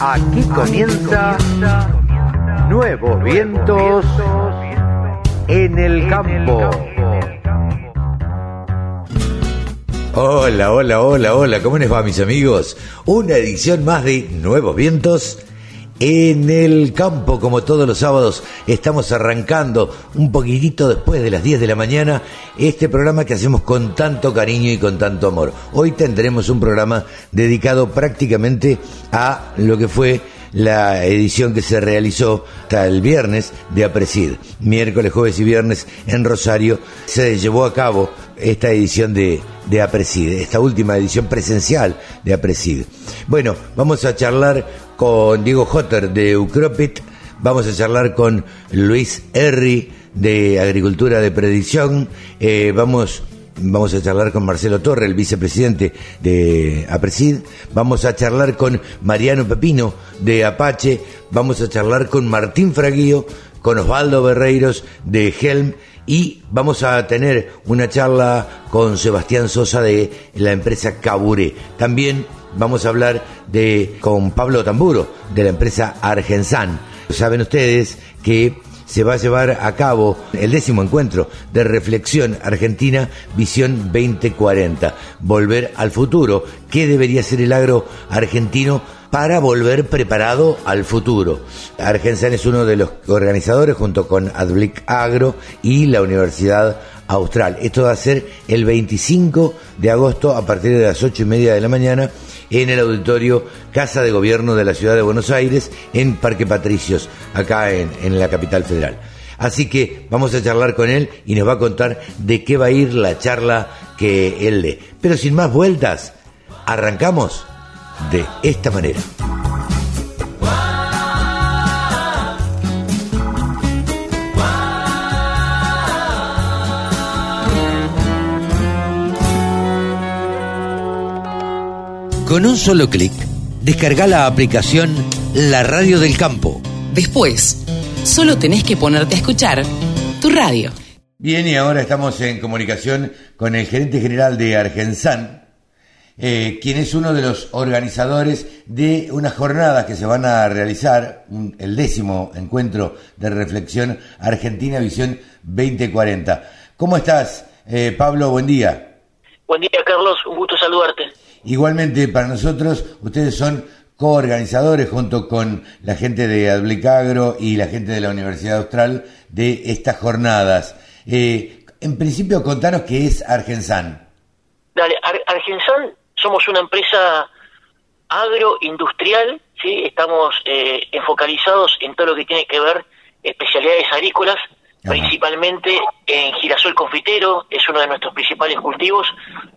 Aquí comienza Nuevos Vientos en el Campo. Hola, hola, hola, hola, ¿cómo les va mis amigos? Una edición más de Nuevos Vientos en el campo, como todos los sábados, estamos arrancando un poquitito después de las 10 de la mañana este programa que hacemos con tanto cariño y con tanto amor. Hoy tendremos un programa dedicado prácticamente a lo que fue la edición que se realizó hasta el viernes de Aprecid. Miércoles, jueves y viernes en Rosario se llevó a cabo esta edición de, de Aprecid, esta última edición presencial de Aprecid. Bueno, vamos a charlar con Diego Jotter de Ucropit, vamos a charlar con Luis Herri de Agricultura de Predicción, eh, vamos Vamos a charlar con Marcelo Torre, el vicepresidente de APRESID. Vamos a charlar con Mariano Pepino de Apache. Vamos a charlar con Martín Fraguío, con Osvaldo Berreiros de Helm. Y vamos a tener una charla con Sebastián Sosa de la empresa Caburé. También vamos a hablar de, con Pablo Tamburo de la empresa Argensan. Saben ustedes que se va a llevar a cabo el décimo encuentro de reflexión argentina Visión 2040. Volver al futuro. ¿Qué debería ser el agro argentino para volver preparado al futuro? Argensan es uno de los organizadores junto con Adblic Agro y la Universidad Austral. Esto va a ser el 25 de agosto a partir de las 8 y media de la mañana en el auditorio Casa de Gobierno de la Ciudad de Buenos Aires, en Parque Patricios, acá en, la capital federal. Así que vamos a charlar con él y nos va a contar de qué va a ir la charla que él lee. Pero sin más vueltas, arrancamos de esta manera. Con un solo clic, descarga la aplicación La Radio del Campo. Después, solo tenés que ponerte a escuchar tu radio. Bien, y ahora estamos en comunicación con el gerente general de Argensan, eh, quien es uno de los organizadores de unas jornadas que se van a realizar, el décimo encuentro de reflexión Argentina Visión 2040. ¿Cómo estás, eh, Pablo? Buen día. Buen día, Carlos. Un gusto saludarte. Igualmente, para nosotros, ustedes son coorganizadores junto con la gente de Adblicagro y la gente de la Universidad Austral de estas jornadas. Eh, en principio, contanos qué es Argensan. Dale, Argensan somos una empresa agroindustrial, ¿sí? estamos eh, enfocalizados en todo lo que tiene que ver especialidades agrícolas, principalmente en girasol confitero, es uno de nuestros principales cultivos,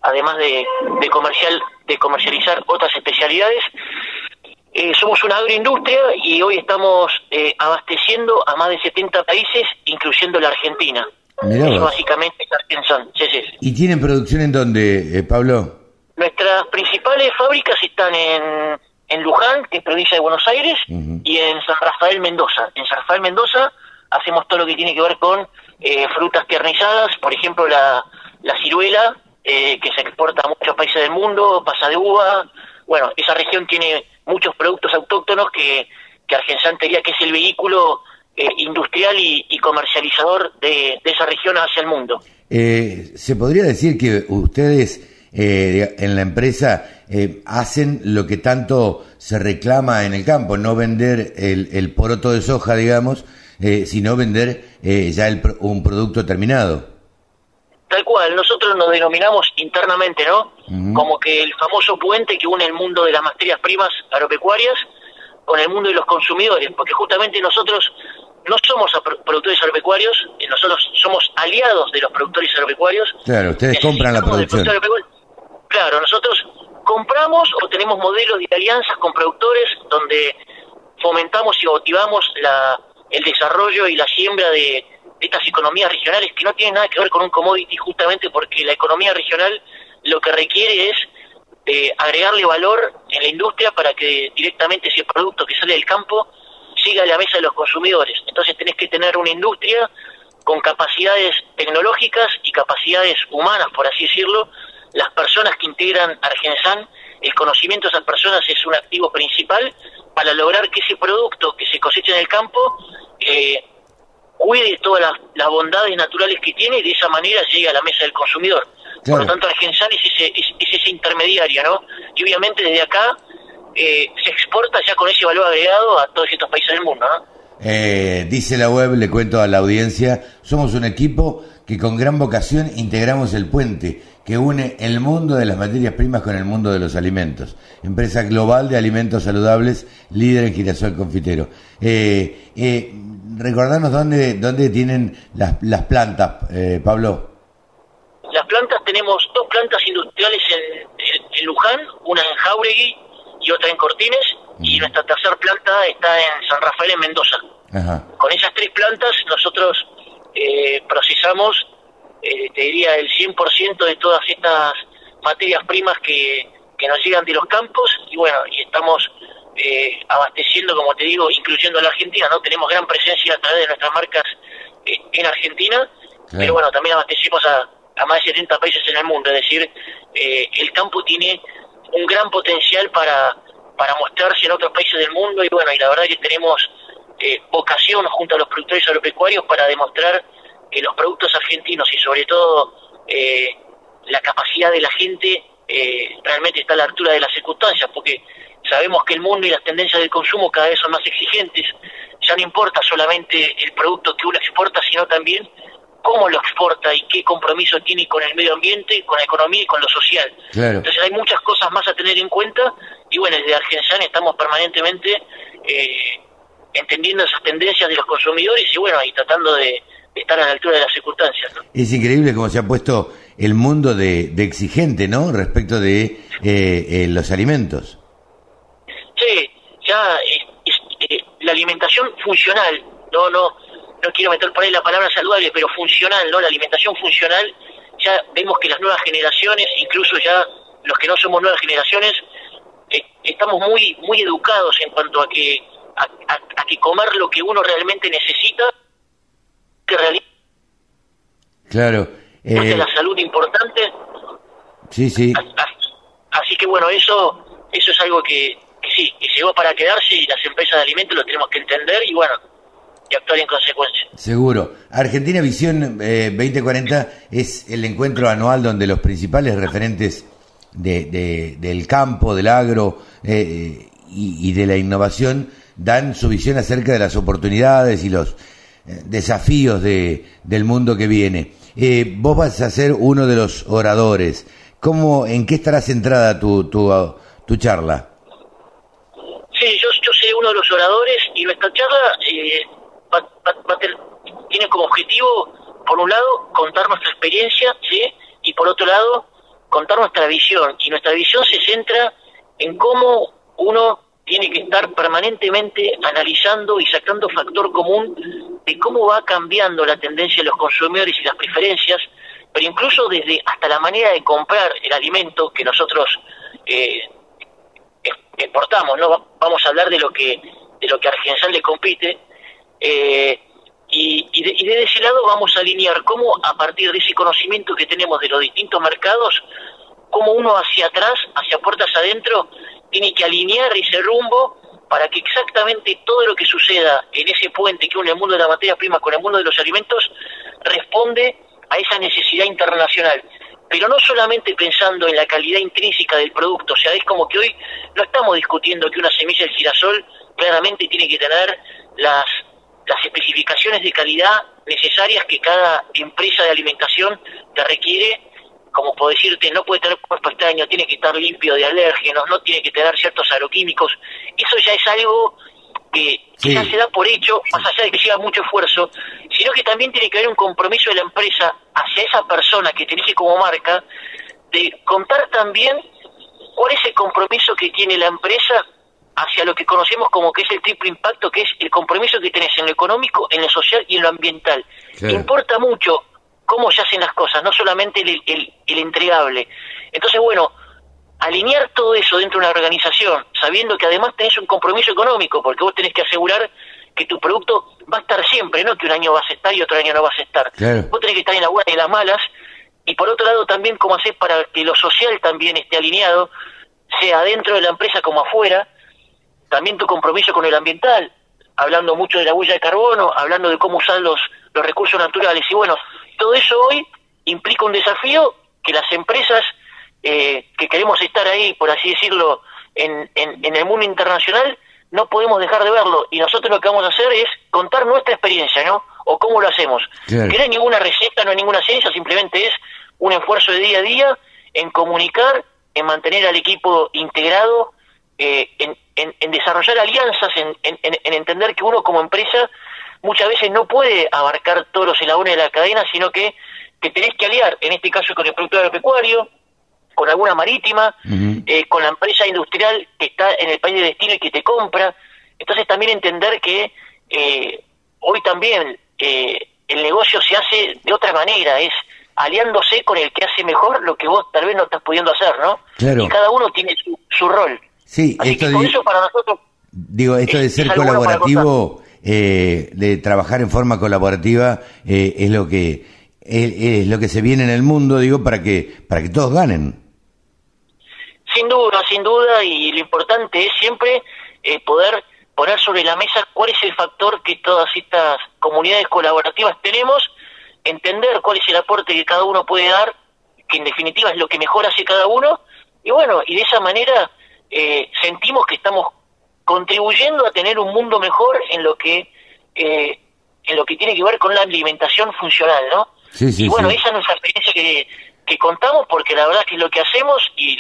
además de, comercial, de comercializar otras especialidades. Eh, somos una agroindustria y hoy estamos eh, abasteciendo a más de 70 países, incluyendo la Argentina. Eso básicamente es ¿Y tienen producción en dónde, eh, Pablo? Nuestras principales fábricas están en, en Luján, que es provincia de Buenos Aires, y en San Rafael Mendoza. En San Rafael Mendoza hacemos todo lo que tiene que ver con eh, frutas tiernizadas, por ejemplo la, la ciruela, eh, que se exporta a muchos países del mundo, pasa de uva. Bueno, esa región tiene muchos productos autóctonos que, que Argensan que es el vehículo eh, industrial y, comercializador de, esa región hacia el mundo. ¿Se podría decir que ustedes en la empresa hacen lo que tanto se reclama en el campo, no vender el, el poroto de soja, digamos, eh, sino vender eh, ya el, un producto terminado. Tal cual, nosotros nos denominamos internamente, ¿no? Como que el famoso puente que une el mundo de las materias primas agropecuarias con el mundo de los consumidores, porque justamente nosotros no somos productores agropecuarios, eh, nosotros somos aliados de los productores agropecuarios. Claro, ustedes compran la producción. Claro, nosotros compramos o tenemos modelos de alianzas con productores donde fomentamos y motivamos la, el desarrollo y la siembra de, estas economías regionales que no tienen nada que ver con un commodity justamente porque la economía regional lo que requiere es eh, agregarle valor en la industria para que directamente ese producto que sale del campo siga a la mesa de los consumidores. Entonces tenés que tener una industria con capacidades tecnológicas y capacidades humanas, por así decirlo, las personas que integran Argensan, el conocimiento de esas personas es un activo principal para lograr que ese producto que se cosecha en el campo eh, cuide todas las, bondades naturales que tiene y de esa manera llegue a la mesa del consumidor. Por lo tanto, Argensan es ese, es, ese intermediario, ¿no? Y obviamente desde acá eh, se exporta ya con ese valor agregado a todos estos países del mundo, ¿no? Eh, dice la web, le cuento a la audiencia, somos un equipo que con gran vocación integramos el puente que une el mundo de las materias primas con el mundo de los alimentos. Empresa global de alimentos saludables, líder en girasol confitero. Eh, eh, recordanos dónde, dónde tienen las, las plantas, eh, Pablo. Las plantas tenemos dos plantas industriales en, Luján, una en Jauregui y otra en Cortines, y nuestra tercera planta está en San Rafael, en Mendoza. Con esas tres plantas nosotros eh, procesamos, eh, te diría, el 100% de todas estas materias primas que, que nos llegan de los campos. Y bueno, y estamos eh, abasteciendo, como te digo, incluyendo a la Argentina, ¿no? Tenemos gran presencia a través de nuestras marcas eh, en Argentina, pero bueno, también abastecemos a, a, más de 70 países en el mundo, es decir, el campo tiene un gran potencial para, para mostrarse en otros países del mundo. Y bueno, y la verdad que tenemos eh, vocación junto a los productores agropecuarios para demostrar que los productos argentinos y sobre todo eh, la capacidad de la gente eh, realmente está a la altura de las circunstancias, porque sabemos que el mundo y las tendencias del consumo cada vez son más exigentes, ya no importa solamente el producto que uno exporta, sino también cómo lo exporta y qué compromiso tiene con el medio ambiente, con la economía y con lo social. Entonces hay muchas cosas más a tener en cuenta y bueno, desde Argentina estamos permanentemente eh, entendiendo esas tendencias de los consumidores y bueno, y tratando de, estar a la altura de las circunstancias. Es increíble cómo se ha puesto el mundo de, exigente, ¿no? Respecto de eh, eh, los alimentos. Sí, ya la alimentación funcional, no, no, no quiero meter por ahí la palabra saludable, pero funcional, ¿no? La alimentación funcional, ya vemos que las nuevas generaciones, incluso ya los que no somos nuevas generaciones, eh, estamos muy muy educados en cuanto a que a, que comer lo que uno realmente necesita, claro, eh, la salud importante. Sí, sí. Así, que bueno, eso eso es algo que, que sí, que llegó para quedarse y las empresas de alimentos lo tenemos que entender y bueno, actuar en consecuencia. Seguro. Argentina Visión 2040 eh, es el encuentro anual donde los principales referentes de, del campo, del agro eh, y, de la innovación dan su visión acerca de las oportunidades y los eh, desafíos de, del mundo que viene. Vos vas a ser uno de los oradores. ¿Cómo, ¿En qué estará centrada tu, tu, tu charla? Sí, yo, yo seré uno de los oradores y nuestra charla tiene como objetivo, por un lado, contar nuestra experiencia, ¿sí? Y por otro lado, contar nuestra visión. Y nuestra visión se centra en cómo uno tiene que estar permanentemente analizando y sacando factor común de cómo va cambiando la tendencia de los consumidores y las preferencias, pero incluso desde hasta la manera de comprar el alimento que nosotros eh, exportamos, ¿no? Vamos a hablar de lo que de lo que a Argensan le compite, eh, y, y, de, desde ese lado vamos a alinear cómo a partir de ese conocimiento que tenemos de los distintos mercados, cómo uno hacia atrás, hacia puertas adentro, tiene que alinear ese rumbo para que exactamente todo lo que suceda en ese puente que une el mundo de la materia prima con el mundo de los alimentos responde a esa necesidad internacional. Pero no solamente pensando en la calidad intrínseca del producto, o sea, es como que hoy no estamos discutiendo que una semilla de girasol claramente tiene que tener las las especificaciones de calidad necesarias que cada empresa de alimentación te requiere, como puedo decirte, no puede tener cuerpo extraño, tiene que estar limpio de alérgenos, no tiene que tener ciertos agroquímicos. Eso ya es algo que ya se da por hecho, más allá de que sea mucho esfuerzo, sino que también tiene que haber un compromiso de la empresa hacia esa persona que te elige como marca, de contar también cuál es el compromiso que tiene la empresa hacia lo que conocemos como que es el triple impacto, que es el compromiso que tenés en lo económico, en lo social y en lo ambiental. Importa mucho cómo se hacen las cosas, no solamente el, el, entregable. Entonces, bueno, alinear todo eso dentro de una organización, sabiendo que además tenés un compromiso económico, porque vos tenés que asegurar que tu producto va a estar siempre, no que un año vas a estar y otro año no vas a estar. Vos tenés que estar en la buena y en las malas, y por otro lado también cómo hacer para que lo social también esté alineado, sea dentro de la empresa como afuera, también tu compromiso con el ambiental, hablando mucho de la huella de carbono, hablando de cómo usar los, los recursos naturales, y bueno, todo eso hoy implica un desafío que las empresas eh, que queremos estar ahí, por así decirlo, en, en, el mundo internacional, no podemos dejar de verlo. Y nosotros lo que vamos a hacer es contar nuestra experiencia, ¿no? O cómo lo hacemos. Que no hay ninguna receta, no hay ninguna ciencia, simplemente es un esfuerzo de día a día en comunicar, en mantener al equipo integrado, eh, en, en, desarrollar alianzas, en, en, entender que uno como empresa muchas veces no puede abarcar todos los eslabones de la cadena, sino que, que tenés que aliar, en este caso con el productor agropecuario, con alguna marítima, eh, con la empresa industrial que está en el país de destino y que te compra. Entonces también entender que eh, hoy también eh, el negocio se hace de otra manera, es aliándose con el que hace mejor lo que vos tal vez no estás pudiendo hacer, ¿no? Y cada uno tiene su, rol. Sí, esto de, eso para nosotros... Digo, esto de ser colaborativo, de trabajar en forma colaborativa, es lo que es, lo que se viene en el mundo, digo, para que para que todos ganen. Sin duda, sin duda, y lo importante es siempre eh, poder poner sobre la mesa cuál es el factor que todas estas comunidades colaborativas tenemos, entender cuál es el aporte que cada uno puede dar, que en definitiva es lo que mejor hace cada uno, y bueno, y de esa manera eh, sentimos que estamos contribuyendo a tener un mundo mejor en lo que eh, en lo que tiene que ver con la alimentación funcional, ¿no? y bueno, esa es nuestra experiencia que, que contamos porque la verdad que es lo que hacemos y,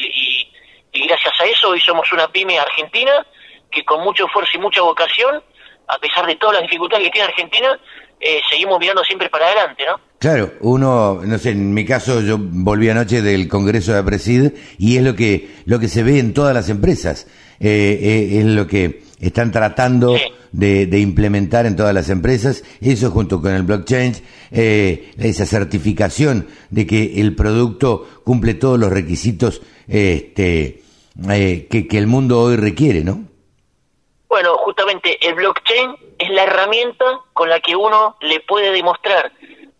y gracias a eso hoy somos una pyme argentina que con mucho esfuerzo y mucha vocación, a pesar de todas las dificultades que tiene Argentina, eh, seguimos mirando siempre para adelante, ¿no? Claro, uno, no sé, en mi caso yo volví anoche del Congreso de Presid y es lo que, lo que se ve en todas las empresas, eh, eh, es lo que están tratando de, de, implementar en todas las empresas, eso junto con el blockchain, esa certificación de que el producto cumple todos los requisitos este, eh, que, que el mundo hoy requiere, ¿no? Bueno, justamente el blockchain es la herramienta con la que uno le puede demostrar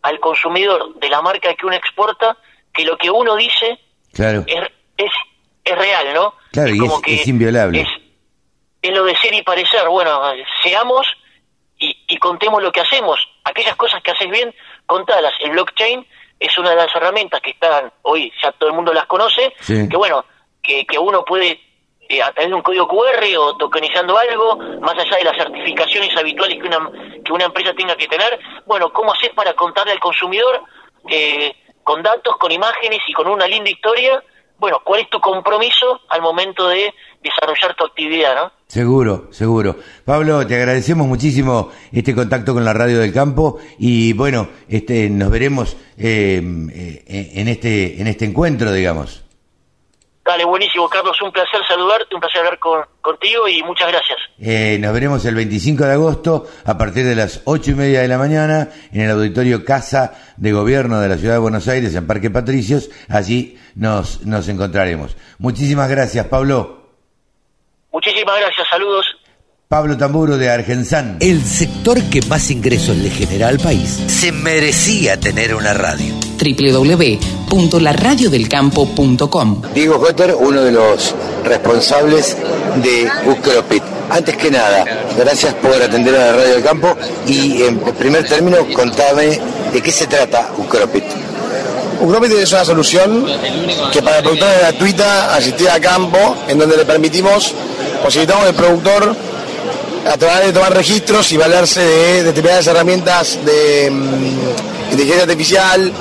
al consumidor de la marca que uno exporta que lo que uno dice claro. es, es, real, ¿no? Claro, y es, inviolable. Es, lo de ser y parecer. Bueno, seamos y, y, contemos lo que hacemos. Aquellas cosas que haces bien, contalas. El blockchain es una de las herramientas que están hoy, ya todo el mundo las conoce, que bueno, que, que uno puede eh, a través de un código QR o tokenizando algo, más allá de las certificaciones habituales que una, que una empresa tenga que tener, bueno, ¿cómo hacer para contarle al consumidor eh, con datos, con imágenes y con una linda historia? Bueno, ¿cuál es tu compromiso al momento de desarrollar tu actividad, no? Seguro, seguro. Pablo, te agradecemos muchísimo este contacto con la Radio del Campo y bueno, este, nos veremos eh, en este en este encuentro, digamos. Dale, buenísimo, Carlos, un placer saludarte, un placer hablar contigo y muchas gracias. Eh, nos veremos el 25 de agosto a partir de las ocho y media de la mañana en el auditorio Casa de Gobierno de la Ciudad de Buenos Aires, en Parque Patricios. Allí nos, nos encontraremos. Muchísimas gracias, Pablo. Muchísimas gracias, saludos. Pablo Tamburo de Argensan. El sector que más ingresos le genera al país se merecía tener una radio. www.laradiodelcampo.com Diego Jotter, uno de los responsables de Ucropit. Antes que nada, gracias por atender a la Radio del Campo y en primer término contame de qué se trata Ucropit. Ucropit es una solución que para el productor es gratuita, asistir a campo, en donde le permitimos, posibilitamos al productor a través de tomar registros y valerse de determinadas herramientas de mm, inteligencia artificial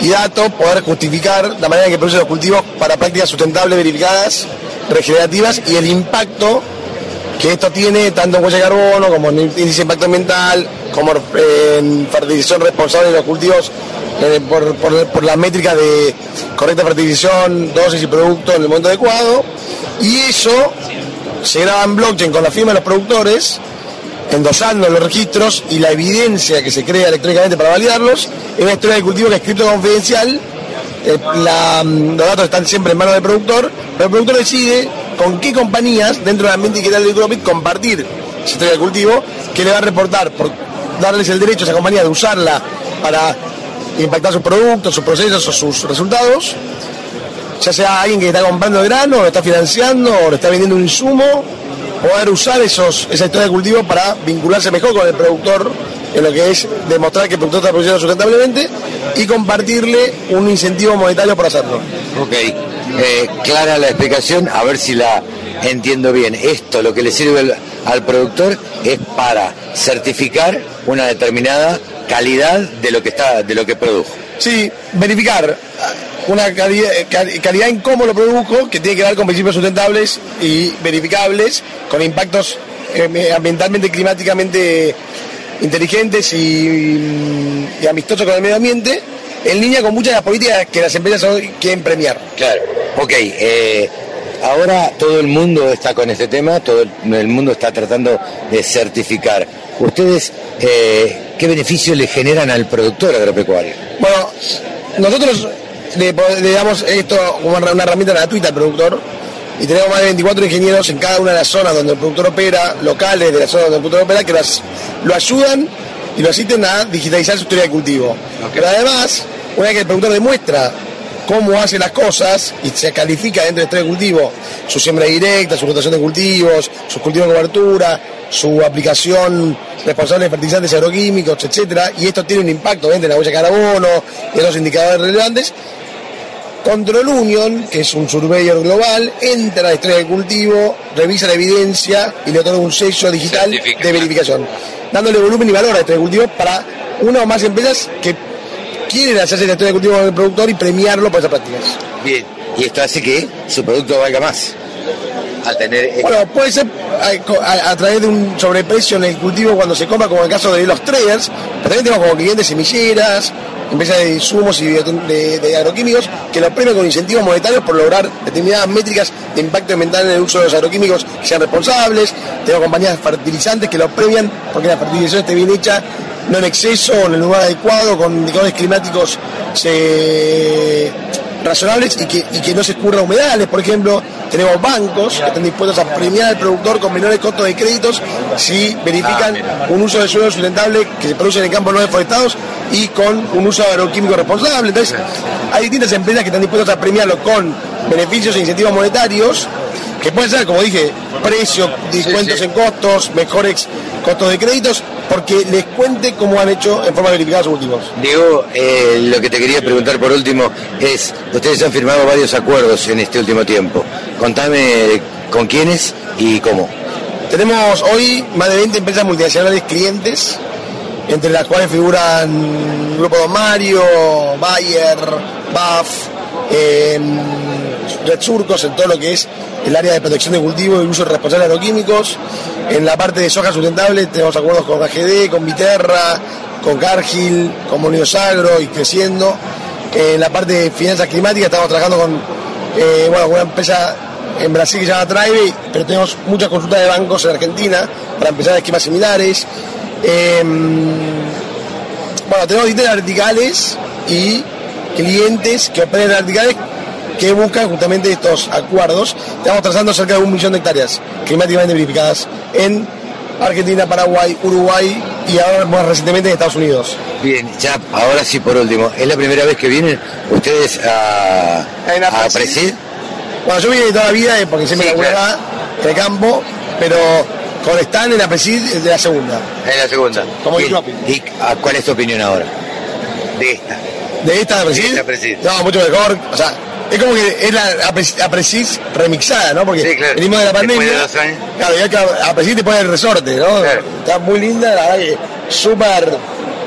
y datos, poder justificar la manera en que produce los cultivos para prácticas sustentables, verificadas, regenerativas y el impacto que esto tiene tanto en huella de carbono como en índice de impacto ambiental, como en fertilización responsable de los cultivos eh, por, por, la métrica de correcta fertilización, dosis y producto en el momento adecuado. Y eso se graba en blockchain con la firma de los productores, endosando los registros y la evidencia que se crea electrónicamente para validarlos, es una historia de cultivo que es escrito confidencial, eh, mm, los datos están siempre en manos del productor, pero el productor decide con qué compañías dentro del ambiente digital de Ucropit compartir esa historia del cultivo, que le va a reportar por darles el derecho a esa compañía de usarla para impactar sus productos, sus procesos o sus resultados, ya sea alguien que está comprando grano, lo está financiando, o le está vendiendo un insumo, poder usar esos, esa historia de cultivo para vincularse mejor con el productor en lo que es demostrar que el productor está produciendo sustentablemente y compartirle un incentivo monetario por hacerlo. Ok, eh, clara la explicación, a ver si la entiendo bien. Esto lo que le sirve al, al productor es para certificar una determinada calidad de lo que está, de lo que produjo. Sí, verificar una calidad, cal- calidad en cómo lo produjo, que tiene que ver con principios sustentables y verificables, con impactos eh, ambientalmente y climáticamente inteligentes y, y amistosos con el medio ambiente, en línea con muchas de las políticas que las empresas hoy quieren premiar. Claro. Ok, eh, ahora todo el mundo está con este tema, todo el, mundo está tratando de certificar. ¿Ustedes eh, qué beneficio le generan al productor agropecuario? Bueno, nosotros le, damos esto como una herramienta gratuita al productor y tenemos más de 24 ingenieros en cada una de las zonas donde el productor opera, locales de la zona donde el productor opera, que las- lo ayudan y lo asisten a digitalizar su historia de cultivo. Pero además, una vez que el productor demuestra cómo hace las cosas y se califica dentro de cultivo, su siembra directa, su rotación de cultivos, sus cultivos de cobertura, su aplicación responsable de fertilizantes agroquímicos, etcétera, y esto tiene un impacto en la huella de carbono y en los indicadores relevantes, Control Union, que es un surveyor global, entra a la historia del cultivo, revisa la evidencia y le otorga un sello digital de verificación, dándole volumen y valor a la historia del cultivo para una o más empresas que quieren hacerse la historia del cultivo con el productor y premiarlo por esas prácticas. Bien. Y esto hace que su producto valga más. Al tener... Bueno, puede ser a, a- a través de un sobreprecio en el cultivo cuando se compra, como en el caso de los traders, pero también tenemos como clientes semilleras, empresas de insumos y de, de- de agroquímicos que lo premian con incentivos monetarios por lograr determinadas métricas de impacto ambiental en el uso de los agroquímicos que sean responsables. Tenemos compañías fertilizantes que lo premian porque la fertilización esté bien hecha, no en exceso, en el lugar adecuado, con indicadores climáticos se- razonables y que, y que no se escurra humedales, por ejemplo. Tenemos bancos que están dispuestos a premiar al productor con menores costos de créditos si verifican un uso de suelo sustentable que se produce en campos no deforestados y con un uso agroquímico responsable. Entonces, hay distintas empresas que están dispuestas a premiarlo con beneficios e incentivos monetarios que pueden ser, como dije, precios, descuentos sí. en costos, mejores costos de créditos, porque les cuente cómo han hecho en forma verificada sus últimos. Diego, eh, lo que te quería preguntar por último es, ustedes han firmado varios acuerdos en este último tiempo. Contame con quiénes y cómo. Tenemos hoy más de 20 empresas multinacionales clientes, entre las cuales figuran Grupo Don Mario, Bayer, BAF, eh, Red Surcos, en todo lo que es el área de protección de cultivo y uso responsable de agroquímicos. En la parte de soja sustentable tenemos acuerdos con AGD, con Viterra, con Cargill, con Molinos Agro y creciendo. En la parte de finanzas climáticas estamos trabajando con eh, bueno, una empresa en Brasil que se llama Tribe, pero tenemos muchas consultas de bancos en Argentina para empezar esquemas similares. Eh, bueno, tenemos distintas verticales y clientes que operan en verticales que buscan justamente estos acuerdos. Estamos trazando cerca de un millón de hectáreas climáticamente verificadas en Argentina, Paraguay, Uruguay y ahora más recientemente en Estados Unidos. Bien, ya, ahora sí por último, ¿es la primera vez que vienen ustedes a, a. Presid? Bueno, yo vine de toda la vida eh, porque siempre Sí, laburaba claro. en el campo, pero con Stan en la Presid es de la segunda. En la segunda. Como Bien. ¿Y cuál es tu opinión ahora? De esta. ¿De esta Presid? esta Presid. No, mucho mejor. O sea, es como que es la Apre- Apresid remixada, ¿no? Porque Sí, claro. venimos de la Después pandemia. de dos años. Claro, y acá Apresid te pone el resorte, ¿no? Claro. Está muy linda, la verdad que súper,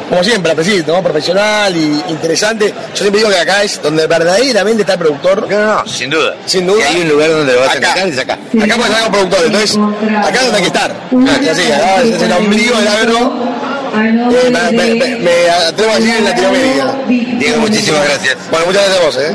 como siempre, Apresid, ¿no? Profesional y interesante. Yo siempre digo que acá es donde verdaderamente está el productor. No, no, no, sin duda. Sin duda. Si hay un lugar donde lo vas Acá. a sacar, es acá. Acá puedes sacar un productor, entonces acá es donde hay que estar. Y así, acá es el ombligo del agro. Me, me- me- me atrevo a decir en Latinoamérica. Diego, muchísimas gracias. Bueno, muchas gracias a vos, ¿eh?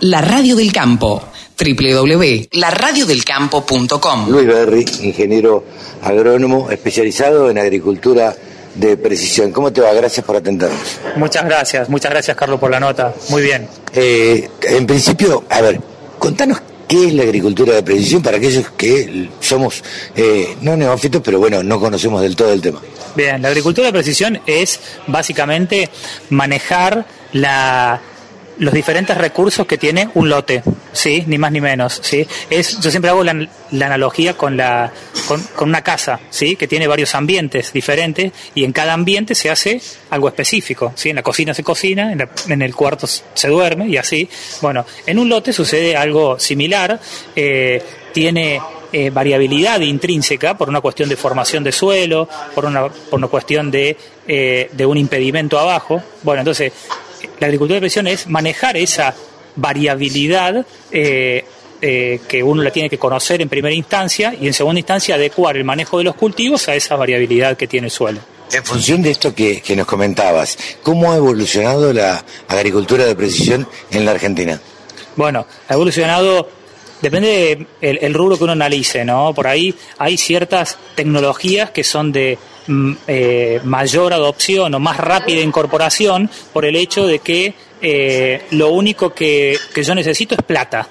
La Radio del Campo. www.laradiodelcampo.com Luis Berry, ingeniero agrónomo especializado en agricultura de precisión. ¿Cómo te va? Gracias por atendernos. Muchas gracias, muchas gracias Carlos por la nota. Muy bien. Eh, en principio, a ver, contanos ¿Qué es la agricultura de precisión para aquellos que somos eh, no neófitos, pero bueno, no conocemos del todo el tema? Bien, la agricultura de precisión es básicamente manejar la, los diferentes recursos que tiene un lote, ¿sí? Ni más ni menos, ¿sí? Es, yo siempre hago la, analogía con, la, con, una casa, ¿sí? Que tiene varios ambientes diferentes y en cada ambiente se hace algo específico, ¿sí? En la cocina se cocina, en, el cuarto se duerme y así. Bueno, en un lote sucede algo similar, eh, tiene eh, variabilidad intrínseca por una cuestión de formación de suelo, por una, por una cuestión de, eh, de un impedimento abajo. Bueno, entonces la agricultura de precisión es manejar esa variabilidad eh, eh, que uno la tiene que conocer en primera instancia y en segunda instancia adecuar el manejo de los cultivos a esa variabilidad que tiene el suelo. En función de esto que, nos comentabas, ¿cómo ha evolucionado la agricultura de precisión en la Argentina? Bueno, ha evolucionado depende del el rubro que uno analice, ¿no? Por ahí hay ciertas tecnologías que son de eh, mayor adopción o más rápida incorporación por el hecho de que eh, lo único que, yo necesito es plata.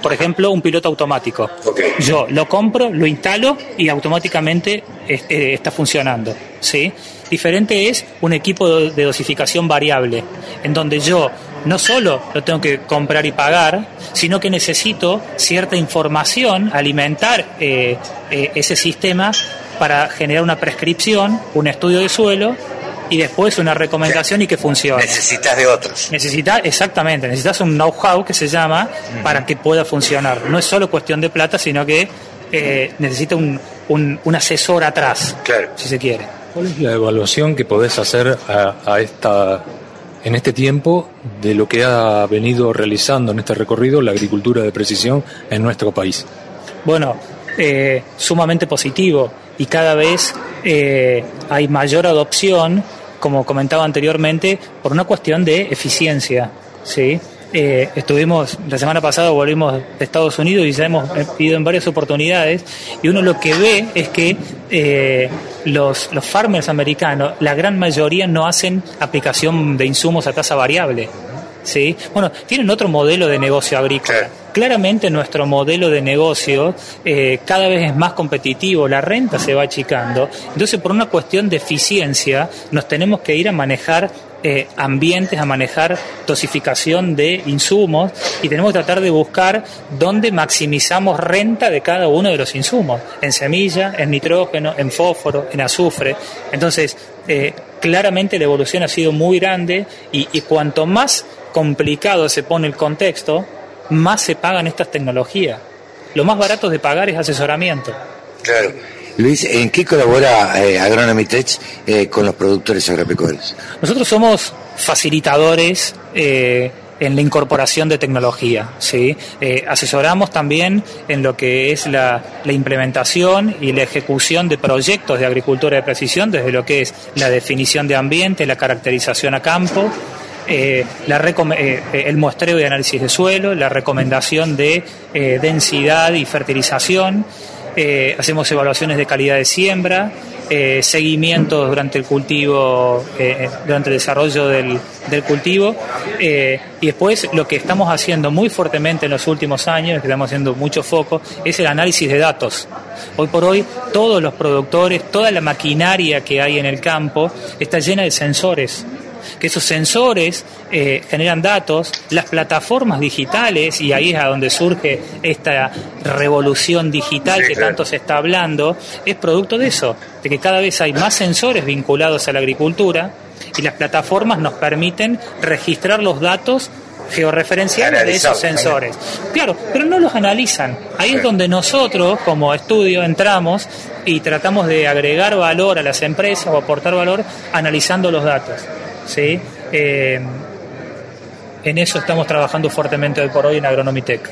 Por ejemplo, un piloto automático. Yo lo compro, lo instalo y automáticamente eh, está funcionando. ¿sí? Diferente es un equipo de dosificación variable, en donde yo no solo lo tengo que comprar y pagar, sino que necesito cierta información, alimentar ese sistema para generar una prescripción, un estudio de suelo y después una recomendación y que funcione. Necesitas de otros. Necesitas, exactamente, necesitas un know-how que se llama para que pueda funcionar. No es solo cuestión de plata, sino que eh, necesita un, un, asesor atrás, claro. si se quiere. ¿Cuál es la evaluación que podés hacer a, esta, en este tiempo de lo que ha venido realizando en este recorrido la agricultura de precisión en nuestro país? Bueno, eh, sumamente positivo y cada vez eh, hay mayor adopción, como comentaba anteriormente, por una cuestión de eficiencia. ¿sí? Eh, estuvimos, la semana pasada volvimos de Estados Unidos y ya hemos ido en varias oportunidades y uno lo que ve es que eh, los, los farmers americanos, la gran mayoría no hacen aplicación de insumos a tasa variable. ¿Sí? Bueno, tienen otro modelo de negocio agrícola. Claramente nuestro modelo de negocio eh, cada vez es más competitivo, la renta se va achicando, entonces por una cuestión de eficiencia nos tenemos que ir a manejar eh, ambientes, a manejar dosificación de insumos y tenemos que tratar de buscar dónde maximizamos renta de cada uno de los insumos, en semilla, en nitrógeno, en fósforo, en azufre. Entonces, eh, claramente la evolución ha sido muy grande y, y cuanto más complicado se pone el contexto, más se pagan estas tecnologías. Lo más barato de pagar es asesoramiento. Claro. Luis, ¿en qué colabora eh, Agronomy Tech eh, con los productores agropecuarios? Nosotros somos facilitadores eh, en la incorporación de tecnología. ¿sí? Eh, asesoramos también en lo que es la, la, implementación y la ejecución de proyectos de agricultura de precisión, desde lo que es la definición de ambiente, la caracterización a campo, eh, la eh, el muestreo y análisis de suelo, la recomendación de eh, densidad y fertilización, hacemos evaluaciones de calidad de siembra, seguimientos durante el cultivo, durante el desarrollo del, del cultivo, y después lo que estamos haciendo muy fuertemente en los últimos años, que estamos haciendo mucho foco, es el análisis de datos. Hoy por hoy todos los productores, toda la maquinaria que hay en el campo está llena de sensores que esos sensores eh, generan datos, las plataformas digitales, y ahí es a donde surge esta revolución digital que tanto se está hablando, es producto de eso, de que cada vez hay más sensores vinculados a la agricultura y las plataformas nos permiten registrar los datos georreferenciales de esos sensores. Claro, pero no los analizan. Ahí es donde nosotros, como estudio, entramos y tratamos de agregar valor a las empresas o aportar valor analizando los datos. ¿Sí? Eh, en eso estamos trabajando fuertemente hoy por hoy en Agronomitec.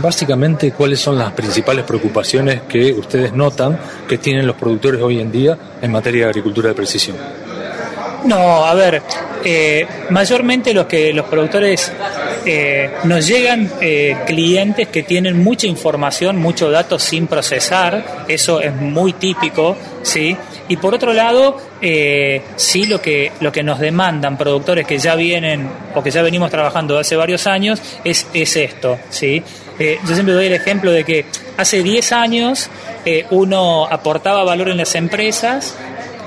Básicamente, ¿cuáles son las principales preocupaciones que ustedes notan que tienen los productores hoy en día en materia de agricultura de precisión? No, a ver, eh, mayormente los que los productores eh, nos llegan clientes que tienen mucha información, muchos datos sin procesar, eso es muy típico, sí, Y por otro lado, eh, sí lo que, lo que nos demandan productores que ya vienen o que ya venimos trabajando hace varios años es, es esto. ¿sí? Eh, yo siempre doy el ejemplo de que hace 10 años eh, uno aportaba valor en las empresas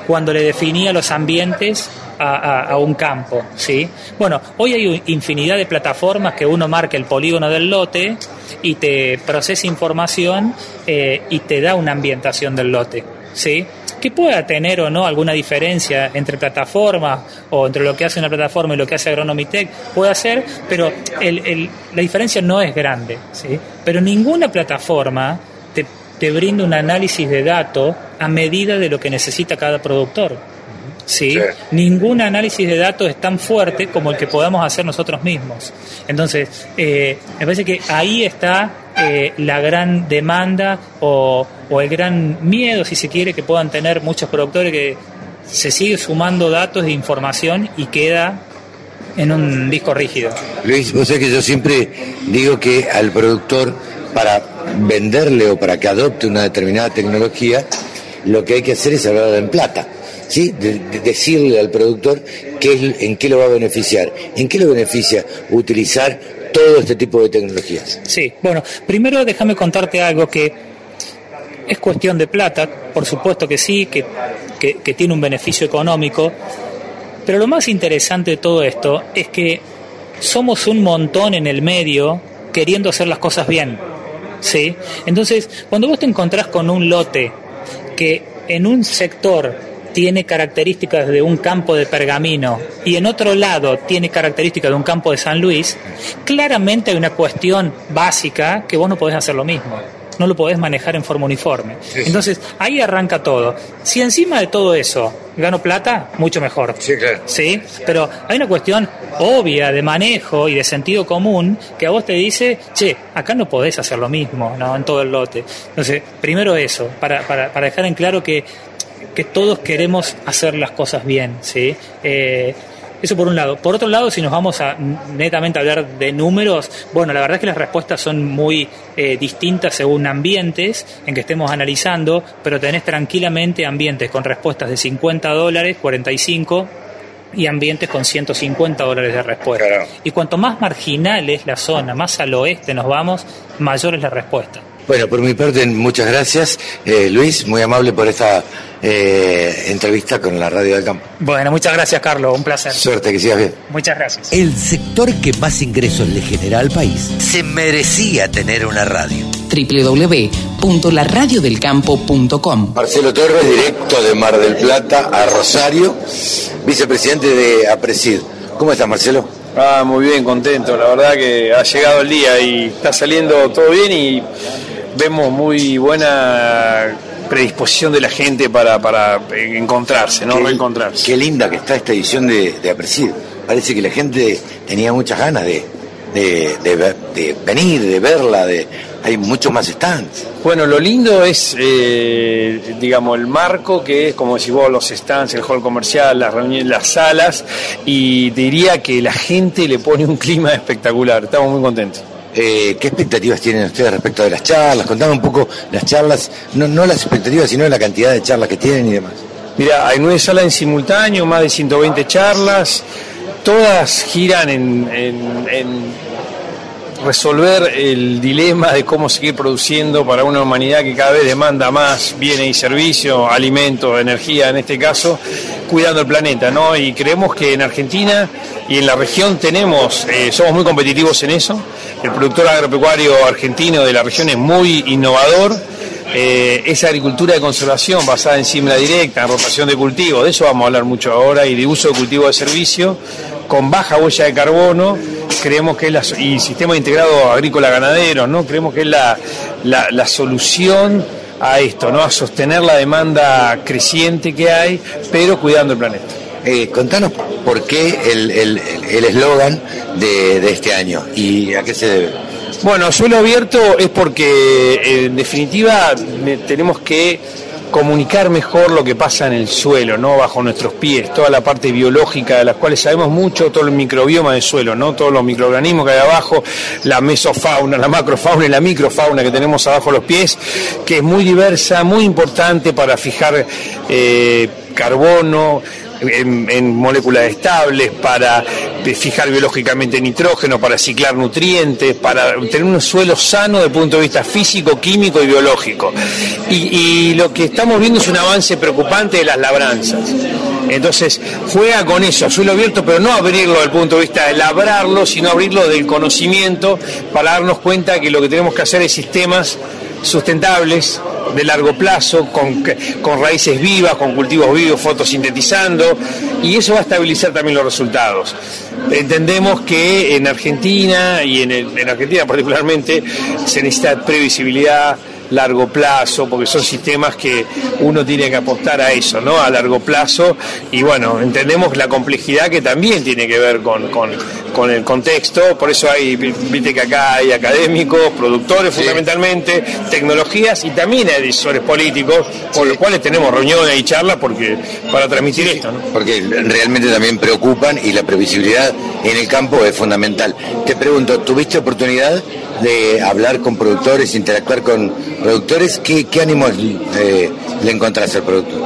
cuando le definía los ambientes a, un campo, ¿sí? Bueno, hoy hay infinidad de plataformas que uno marca el polígono del lote y te procesa información y te da una ambientación del lote, ¿sí? Que pueda tener o no alguna diferencia entre plataformas o entre lo que hace una plataforma y lo que hace Agronomitech, puede ser, pero la diferencia no es grande, ¿sí? Pero ninguna plataforma te, te brinda un análisis de datos a medida de lo que necesita cada productor. ¿Sí? Ningún análisis de datos es tan fuerte como el que podamos hacer nosotros mismos. Entonces, eh, me parece que ahí está eh, la gran demanda o, el gran miedo, si se quiere, que puedan tener muchos productores que se sigue sumando datos e información y queda en un disco rígido. Luis, vos sabés que yo siempre digo que al productor, para venderle o para que adopte una determinada tecnología, lo que hay que hacer es hablar en plata. ¿Sí? De, decirle al productor qué, en qué lo va a beneficiar, en qué lo beneficia utilizar todo este tipo de tecnologías. Sí, bueno, primero déjame contarte algo que es cuestión de plata, por supuesto que sí, que, que tiene un beneficio económico, pero lo más interesante de todo esto es que somos un montón en el medio queriendo hacer las cosas bien. ¿sí? Entonces, cuando vos te encontrás con un lote que en un sector tiene características de un campo de pergamino y en otro lado tiene características de un campo de San Luis, claramente hay una cuestión básica que vos no podés hacer lo mismo. No lo podés manejar en forma uniforme. Entonces, ahí arranca todo. Si encima de todo eso gano plata, mucho mejor. Sí, claro. ¿Sí? Pero hay una cuestión obvia de manejo y de sentido común que a vos te dice, che, acá no podés hacer lo mismo, ¿no? En todo el lote. Entonces, primero eso, para, para, para dejar en claro que que todos queremos hacer las cosas bien, ¿sí? Eh, eso por un lado. Por otro lado, si nos vamos a netamente a hablar de números, bueno, la verdad es que las respuestas son muy eh, distintas según ambientes en que estemos analizando, pero tenés tranquilamente ambientes con respuestas de 50 dólares, 45 y ambientes con 150 dólares de respuesta. Y cuanto más marginal es la zona, más al oeste nos vamos, mayor es la respuesta. Bueno, por mi parte, muchas gracias, eh, Luis, muy amable por esta eh, entrevista con la Radio del Campo. Bueno, muchas gracias, Carlos, un placer. Suerte, que sigas bien. Muchas gracias. El sector que más ingresos le genera al país se merecía tener una radio www.laradiodelcampo.com Marcelo Torres, directo de Mar del Plata a Rosario, vicepresidente de APRESID. ¿Cómo estás, Marcelo? Ah, muy bien, contento. La verdad que ha llegado el día y está saliendo todo bien y vemos muy buena predisposición de la gente para, para encontrarse, ¿no? Reencontrarse. Qué linda que está esta edición de, de Parece que la gente tenía muchas ganas de, de, de, venir, de verla, de hay muchos más stands. Bueno, lo lindo es, eh, digamos, el marco que es, como decís vos, los stands, el hall comercial, las reuniones, las salas, y diría que la gente le pone un clima espectacular. Estamos muy contentos. Eh, ¿Qué expectativas tienen ustedes respecto de las charlas? Contame un poco las charlas, no, no las expectativas, sino la cantidad de charlas que tienen y demás. Mira, hay nueve salas en simultáneo, más de 120 charlas, todas giran en, en resolver el dilema de cómo seguir produciendo para una humanidad que cada vez demanda más bienes y servicios, alimentos, energía en este caso, cuidando el planeta, ¿no? Y creemos que en Argentina y en la región tenemos, eh, somos muy competitivos en eso. El productor agropecuario argentino de la región es muy innovador. Eh, esa agricultura de conservación basada en siembra directa, en rotación de cultivos, de eso vamos a hablar mucho ahora, y de uso de cultivo de servicio, con baja huella de carbono, creemos que es la, y sistema integrado agrícola ganadero, ¿no? Creemos que es la, la, solución a esto, ¿no? A sostener la demanda creciente que hay, pero cuidando el planeta. Eh, contanos por qué el eslogan el, de, de este año y a qué se debe. Bueno, suelo abierto es porque en definitiva tenemos que comunicar mejor lo que pasa en el suelo, ¿no? Bajo nuestros pies, toda la parte biológica de las cuales sabemos mucho, todo el microbioma del suelo, ¿no? Todos los microorganismos que hay abajo, la mesofauna, la macrofauna y la microfauna que tenemos abajo los pies, que es muy diversa, muy importante para fijar eh, carbono, en, moléculas estables, para fijar biológicamente nitrógeno, para ciclar nutrientes, para tener un suelo sano desde el punto de vista físico, químico y biológico. Y, lo que estamos viendo es un avance preocupante de las labranzas. Entonces, juega con eso, suelo abierto, pero no abrirlo desde el punto de vista de labrarlo, sino abrirlo del conocimiento para darnos cuenta que lo que tenemos que hacer es sistemas sustentables de largo plazo, con, con raíces vivas, con cultivos vivos, fotosintetizando, y eso va a estabilizar también los resultados. Entendemos que en Argentina, y en, en Argentina particularmente, se necesita previsibilidad, largo plazo, porque son sistemas que uno tiene que apostar a eso, ¿no? A largo plazo. Y bueno, entendemos la complejidad que también tiene que ver con, con el contexto, por eso hay, viste que acá hay académicos, productores fundamentalmente, tecnologías y también hay decisores políticos, con los cuales tenemos reuniones y charlas porque para transmitir esto. Porque realmente también preocupan y la previsibilidad en el campo es fundamental. Te pregunto, ¿tuviste oportunidad de hablar con productores, interactuar con productores? ¿Qué, qué ánimos eh, le encontraste al productor?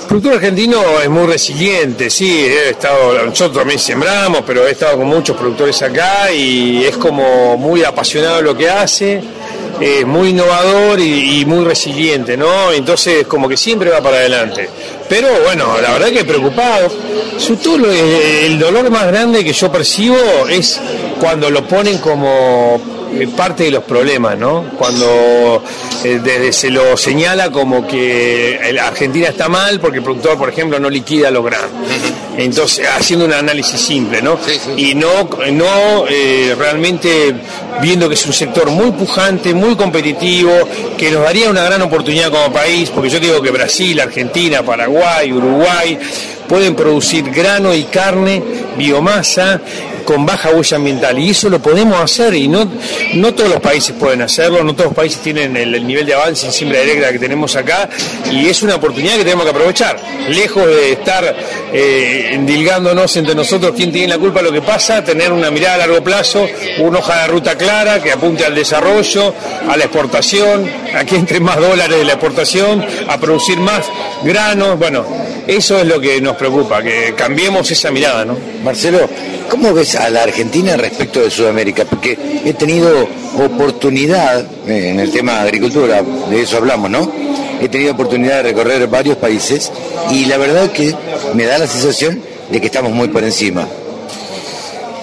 El productor argentino es muy resiliente, sí, he estado, nosotros también sembramos, pero he estado con muchos productores acá y es como muy apasionado lo que hace, es muy innovador y, muy resiliente, ¿no? Entonces como que siempre va para adelante. Pero bueno, la verdad que preocupado. el dolor más grande que yo percibo es cuando lo ponen como eh, parte de los problemas, ¿no? Cuando eh, desde se lo señala como que Argentina está mal porque el productor, por ejemplo, no liquida los granos. Entonces, haciendo un análisis simple, ¿no? Y no, no eh, realmente viendo que es un sector muy pujante, muy competitivo, que nos daría una gran oportunidad como país, porque yo digo que Brasil, Argentina, Paraguay, Uruguay pueden producir grano y carne, biomasa, con baja huella ambiental. Y eso lo podemos hacer y no, no todos los países pueden hacerlo, no todos los países tienen el, nivel de avance en siembra directa que tenemos acá y es una oportunidad que tenemos que aprovechar, lejos de estar eh, endilgándonos entre nosotros quién tiene la culpa de lo que pasa, tener una mirada a largo plazo, una hoja de ruta clara que apunte al desarrollo, a la exportación, a que entre más dólares de la exportación, a producir más granos, bueno, eso es lo que nos preocupa, que cambiemos esa mirada, ¿no? Marcelo, ¿cómo ves a la Argentina respecto de Sudamérica? Porque he tenido oportunidad, eh, en el tema de agricultura, de eso hablamos, ¿no? He tenido oportunidad de recorrer varios países y la verdad que me da la sensación de que estamos muy por encima.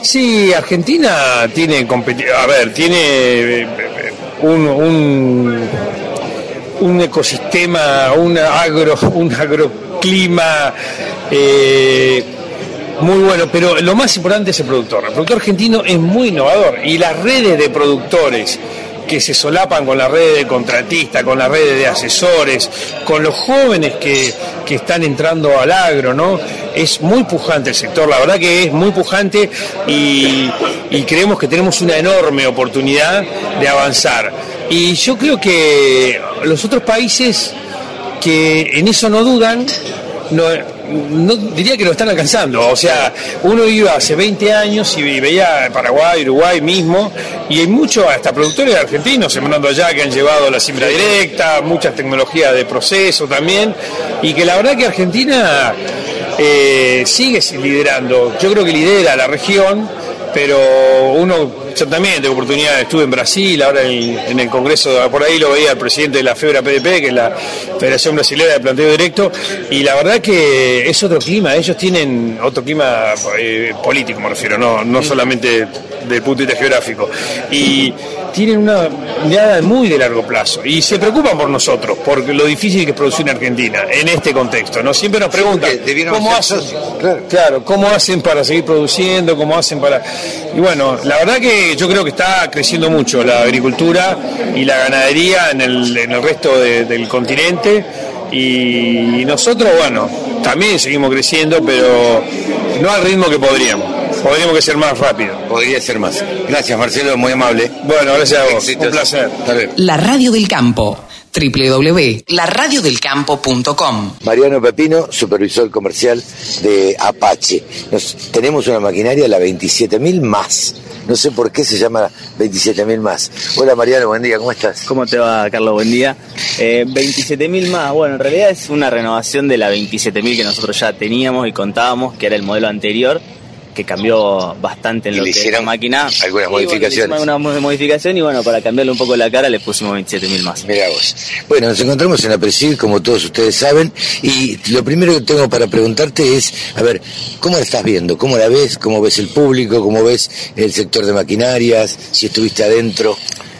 Sí, Argentina tiene, a ver, tiene eh, un, un, ecosistema, un agro, un agroclima eh, muy bueno, pero lo más importante es el productor. El productor argentino es muy innovador y las redes de productores que se solapan con las redes de contratistas, con las redes de asesores, con los jóvenes que, que, están entrando al agro, ¿no? Es muy pujante el sector, la verdad que es muy pujante y, y creemos que tenemos una enorme oportunidad de avanzar. Y yo creo que los otros países que en eso no dudan, no, diría que lo están alcanzando. O sea, uno iba hace 20 años y veía Paraguay, Uruguay mismo, y hay muchos, hasta productores argentinos sembrando allá que han llevado la siembra directa, muchas tecnologías de proceso también, y que la verdad que Argentina eh, sigue liderando. Yo creo que lidera la región, pero uno yo también tengo oportunidad, estuve en Brasil, ahora en, el Congreso, por ahí lo veía el presidente de la FEBRA PDP, que es la Federación Brasilera de Planteo Directo, y la verdad que es otro clima, ellos tienen otro clima eh, político, me refiero, no, no solamente del punto de vista geográfico. Y tienen una mirada muy de largo plazo y se preocupan por nosotros, por lo difícil que es producir en Argentina, en este contexto. ¿no? Siempre nos preguntan, ¿cómo hacen? Claro. ¿cómo hacen para seguir produciendo? ¿Cómo hacen para...? Y bueno, la verdad que yo creo que está creciendo mucho la agricultura y la ganadería en el, en el resto del continente y nosotros, bueno, también seguimos creciendo, pero no al ritmo que podríamos. Podríamos que ser más rápido. Podría ser más. Gracias, Marcelo, muy amable. Bueno, gracias a vos. Un placer. La radio del campo www.laradiodelcampo.com. Mariano Pepino, supervisor comercial de Apache. Nos, tenemos una maquinaria, la 27.000 más. No sé por qué se llama 27.000 más. Hola Mariano, buen día, ¿cómo estás? ¿Cómo te va, Carlos? Buen día. Eh, 27.000 más. Bueno, en realidad es una renovación de la 27.000 que nosotros ya teníamos y contábamos, que era el modelo anterior que cambió bastante en Y lo le que es hicieron la máquina. algunas Y bueno, le modificaciones. hicimos alguna mo- modificación y bueno, para cambiarle un poco la cara le pusimos 27.000 más. Mira vos. Bueno, nos encontramos en la Presil, como todos ustedes saben, y lo primero que tengo para preguntarte es, a ver, ¿cómo la estás viendo? ¿Cómo la ves? ¿Cómo ves el público? ¿Cómo ves el sector de maquinarias? Si estuviste adentro.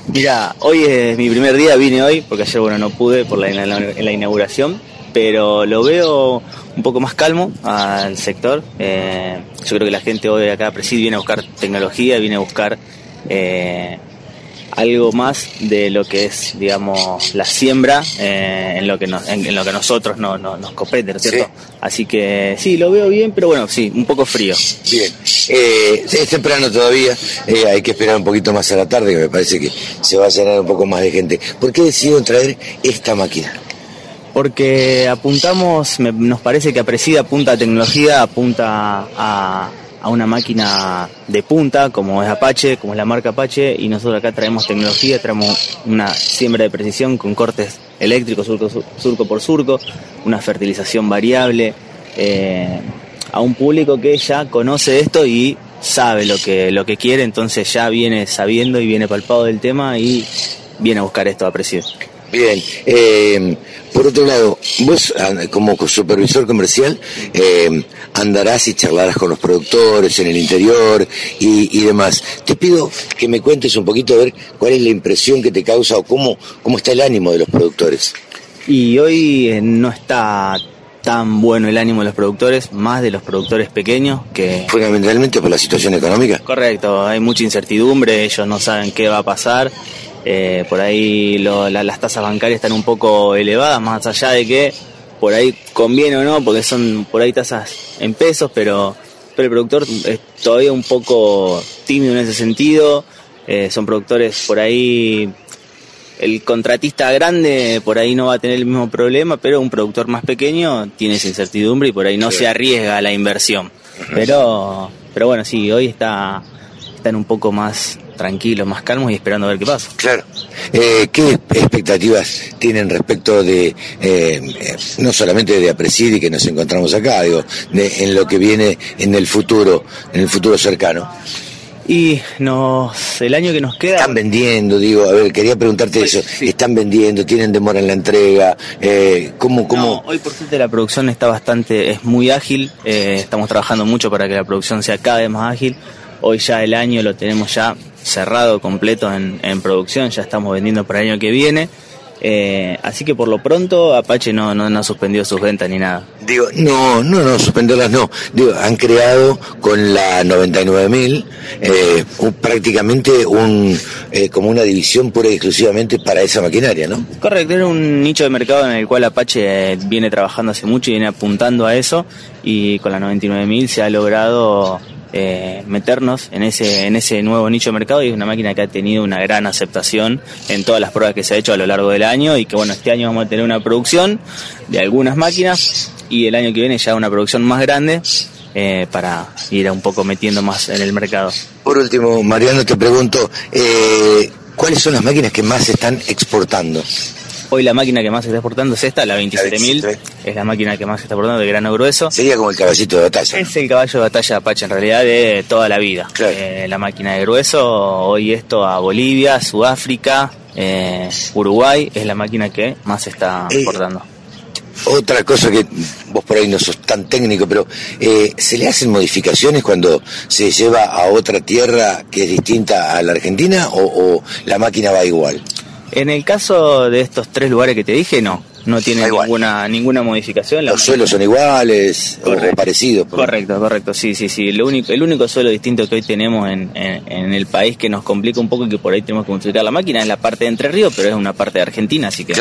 Mira, hoy es mi primer día, vine hoy, porque ayer bueno no pude por la, en la, en la inauguración, pero lo veo un poco más calmo al sector. Eh, yo creo que la gente hoy acá Presid viene a buscar tecnología, viene a buscar eh, algo más de lo que es, digamos, la siembra eh, en lo que nos, en, en lo que a nosotros no, no- nos compete, ¿no es cierto? Así que sí, lo veo bien, pero bueno, sí, un poco frío. Bien, eh, es temprano todavía, eh, hay que esperar un poquito más a la tarde, que me parece que se va a llenar un poco más de gente. ¿Por qué decidieron traer esta máquina? Porque apuntamos, nos parece que Apresida apunta a tecnología, apunta a, a una máquina de punta, como es Apache, como es la marca Apache, y nosotros acá traemos tecnología, traemos una siembra de precisión con cortes eléctricos, surco, sur- surco por surco, una fertilización variable, eh, a un público que ya conoce esto y sabe lo que, lo que quiere, entonces ya viene sabiendo y viene palpado del tema y viene a buscar esto a. Bien, eh, por otro lado, vos como supervisor comercial eh, andarás y charlarás con los productores en el interior y, y demás. Te pido que me cuentes un poquito a ver cuál es la impresión que te causa o cómo, cómo está el ánimo de los productores. Y hoy eh, no está tan bueno el ánimo de los productores, más de los productores pequeños que... Fundamentalmente por la situación económica. Correcto, hay mucha incertidumbre, ellos no saben qué va a pasar, eh, por ahí lo- la- las tasas bancarias están un poco elevadas, más allá de que por ahí conviene o no, porque son por ahí tasas en pesos, pero, pero el productor es todavía un poco tímido en ese sentido, eh, son productores por ahí el contratista grande por ahí no va a tener el mismo problema, pero un productor más pequeño tiene esa incertidumbre y por ahí no Sí. se arriesga a la inversión. Pero, pero bueno, sí, hoy está, están un poco más tranquilos, más calmos y esperando a ver qué pasa. Claro. Eh, ¿Qué expectativas tienen respecto de, eh, eh, no solamente de Apresidi que nos encontramos acá, digo, de, en lo que viene en el futuro, en el futuro cercano? Y nos, el año que nos queda... Están vendiendo, digo, a ver, quería preguntarte eso. ¿Están vendiendo? ¿Tienen demora en la entrega? Eh, ¿Cómo, cómo? No, hoy por suerte la producción está bastante, es muy ágil, eh, estamos trabajando mucho para que la producción sea cada vez más ágil. Hoy ya el año lo tenemos ya cerrado completo en, en producción, ya estamos vendiendo para el año que viene. Eh, así que por lo pronto Apache no, no, no suspendió sus ventas ni nada. Digo, no, no, no, suspenderlas no. Digo, han creado con la 99.000 eh, un- prácticamente un, eh, como una división pura y exclusivamente para esa maquinaria, ¿no? Correcto, era un nicho de mercado en el cual Apache eh, viene trabajando hace mucho y viene apuntando a eso y con la 99.000 se ha logrado eh, meternos en ese, en ese nuevo nicho de mercado y es una máquina que ha tenido una gran aceptación en todas las pruebas que se ha hecho a lo largo del año y que bueno, este año vamos a tener una producción de algunas máquinas y el año que viene ya una producción más grande eh, para ir un poco metiendo más en el mercado. Por último, Mariano, te pregunto, eh, ¿cuáles son las máquinas que más se están exportando? Hoy la máquina que más se está exportando es esta, la 27.000, es la máquina que más se está exportando de grano grueso. Sería como el caballito de batalla. Es el caballo de batalla de Apache en realidad de toda la vida. Eh, la máquina de grueso, hoy esto a Bolivia, Sudáfrica, eh, Uruguay, es la máquina que más se está Eh, exportando. Otra cosa que vos por ahí no sos tan técnico, pero eh, ¿se le hacen modificaciones cuando se lleva a otra tierra que es distinta a la Argentina o, o la máquina va igual? En el caso de estos tres lugares que te dije, no. No tiene ninguna ninguna modificación. La ¿Los suelos son iguales o parecidos? por- Correcto, correcto, sí, sí, sí. Lo único, el único suelo distinto que hoy tenemos en, en- en el país que nos complica un poco y que por ahí tenemos que modificar la máquina es la parte de Entre Ríos, pero es una parte de Argentina, así que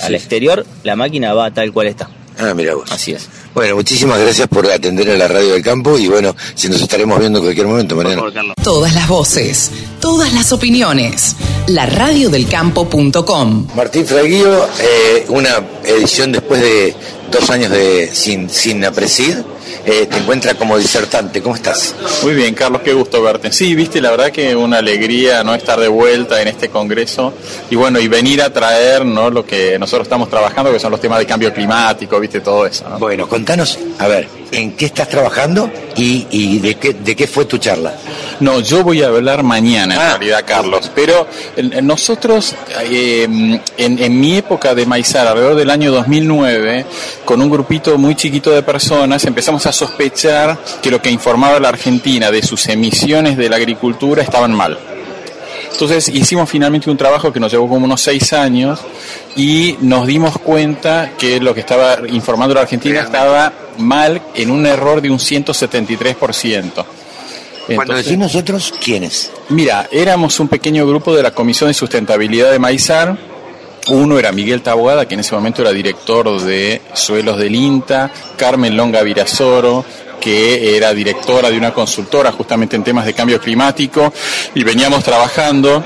al exterior la máquina va tal cual está. Ah, mira vos. Así es. Bueno, muchísimas gracias por atender a la radio del campo y bueno, si nos estaremos viendo en cualquier momento, Mariano. Todas las voces, todas las opiniones. La radiodelcampo.com. Martín Fraguillo, eh, una edición después de dos años de sin, sin Aprecid, eh, te encuentra como disertante. ¿Cómo estás? Muy bien, Carlos, qué gusto verte. Sí, viste, la verdad que una alegría no estar de vuelta en este congreso y bueno, y venir a traer ¿no? lo que nosotros estamos trabajando, que son los temas de cambio climático, viste, todo eso. ¿no? Bueno, contanos, a ver, ¿en qué estás trabajando y, y de, qué, de qué fue tu charla? No, yo voy a hablar mañana en Ah. realidad, Carlos, pero nosotros eh, en, en mi época de Maizar, alrededor del año 2009, con un grupito muy chiquito de personas, empezamos a sospechar que lo que informaba la Argentina de sus emisiones de la agricultura estaban mal. Entonces hicimos finalmente un trabajo que nos llevó como unos seis años y nos dimos cuenta que lo que estaba informando la Argentina estaba mal en un error de un 173%. Cuando Entonces- decís nosotros, ¿quiénes? Mira, éramos un pequeño grupo de la Comisión de Sustentabilidad de Maizar. Uno era Miguel Taboada, que en ese momento era director de Suelos del INTA, Carmen Longa Virasoro, que era directora de una consultora justamente en temas de cambio climático, y veníamos trabajando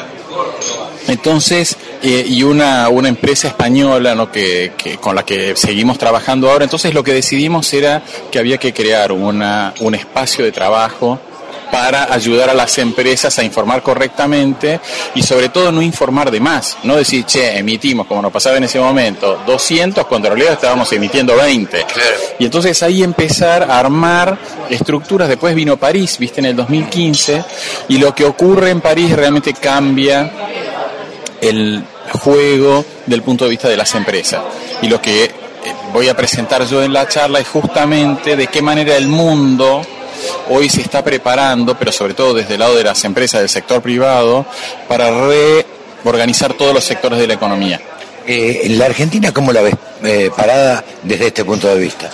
entonces, eh, y una, una empresa española ¿no? que, que- con la que seguimos trabajando ahora, entonces lo que decidimos era que había que crear una, un espacio de trabajo para ayudar a las empresas a informar correctamente y sobre todo no informar de más, no decir, che, emitimos, como nos pasaba en ese momento, 200 cuando en realidad estábamos emitiendo 20. Y entonces ahí empezar a armar estructuras, después vino París, viste, en el 2015, y lo que ocurre en París realmente cambia el juego del punto de vista de las empresas. Y lo que eh, voy a presentar yo en la charla es justamente de qué manera el mundo hoy se está preparando, pero sobre todo desde el lado de las empresas del sector privado, para reorganizar todos los sectores de la economía. Eh, ¿La Argentina cómo la ves eh, parada desde este punto de vista?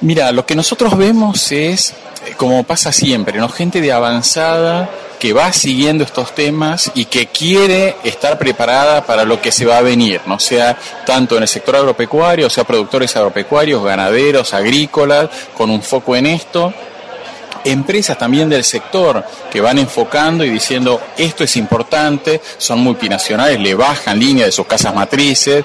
Mira, lo que nosotros vemos es, eh, como pasa siempre, ¿no? gente de avanzada que va siguiendo estos temas y que quiere estar preparada para lo que se va a venir, no sea tanto en el sector agropecuario, sea productores agropecuarios, ganaderos, agrícolas, con un foco en esto, empresas también del sector que van enfocando y diciendo esto es importante, son multinacionales, le bajan línea de sus casas matrices,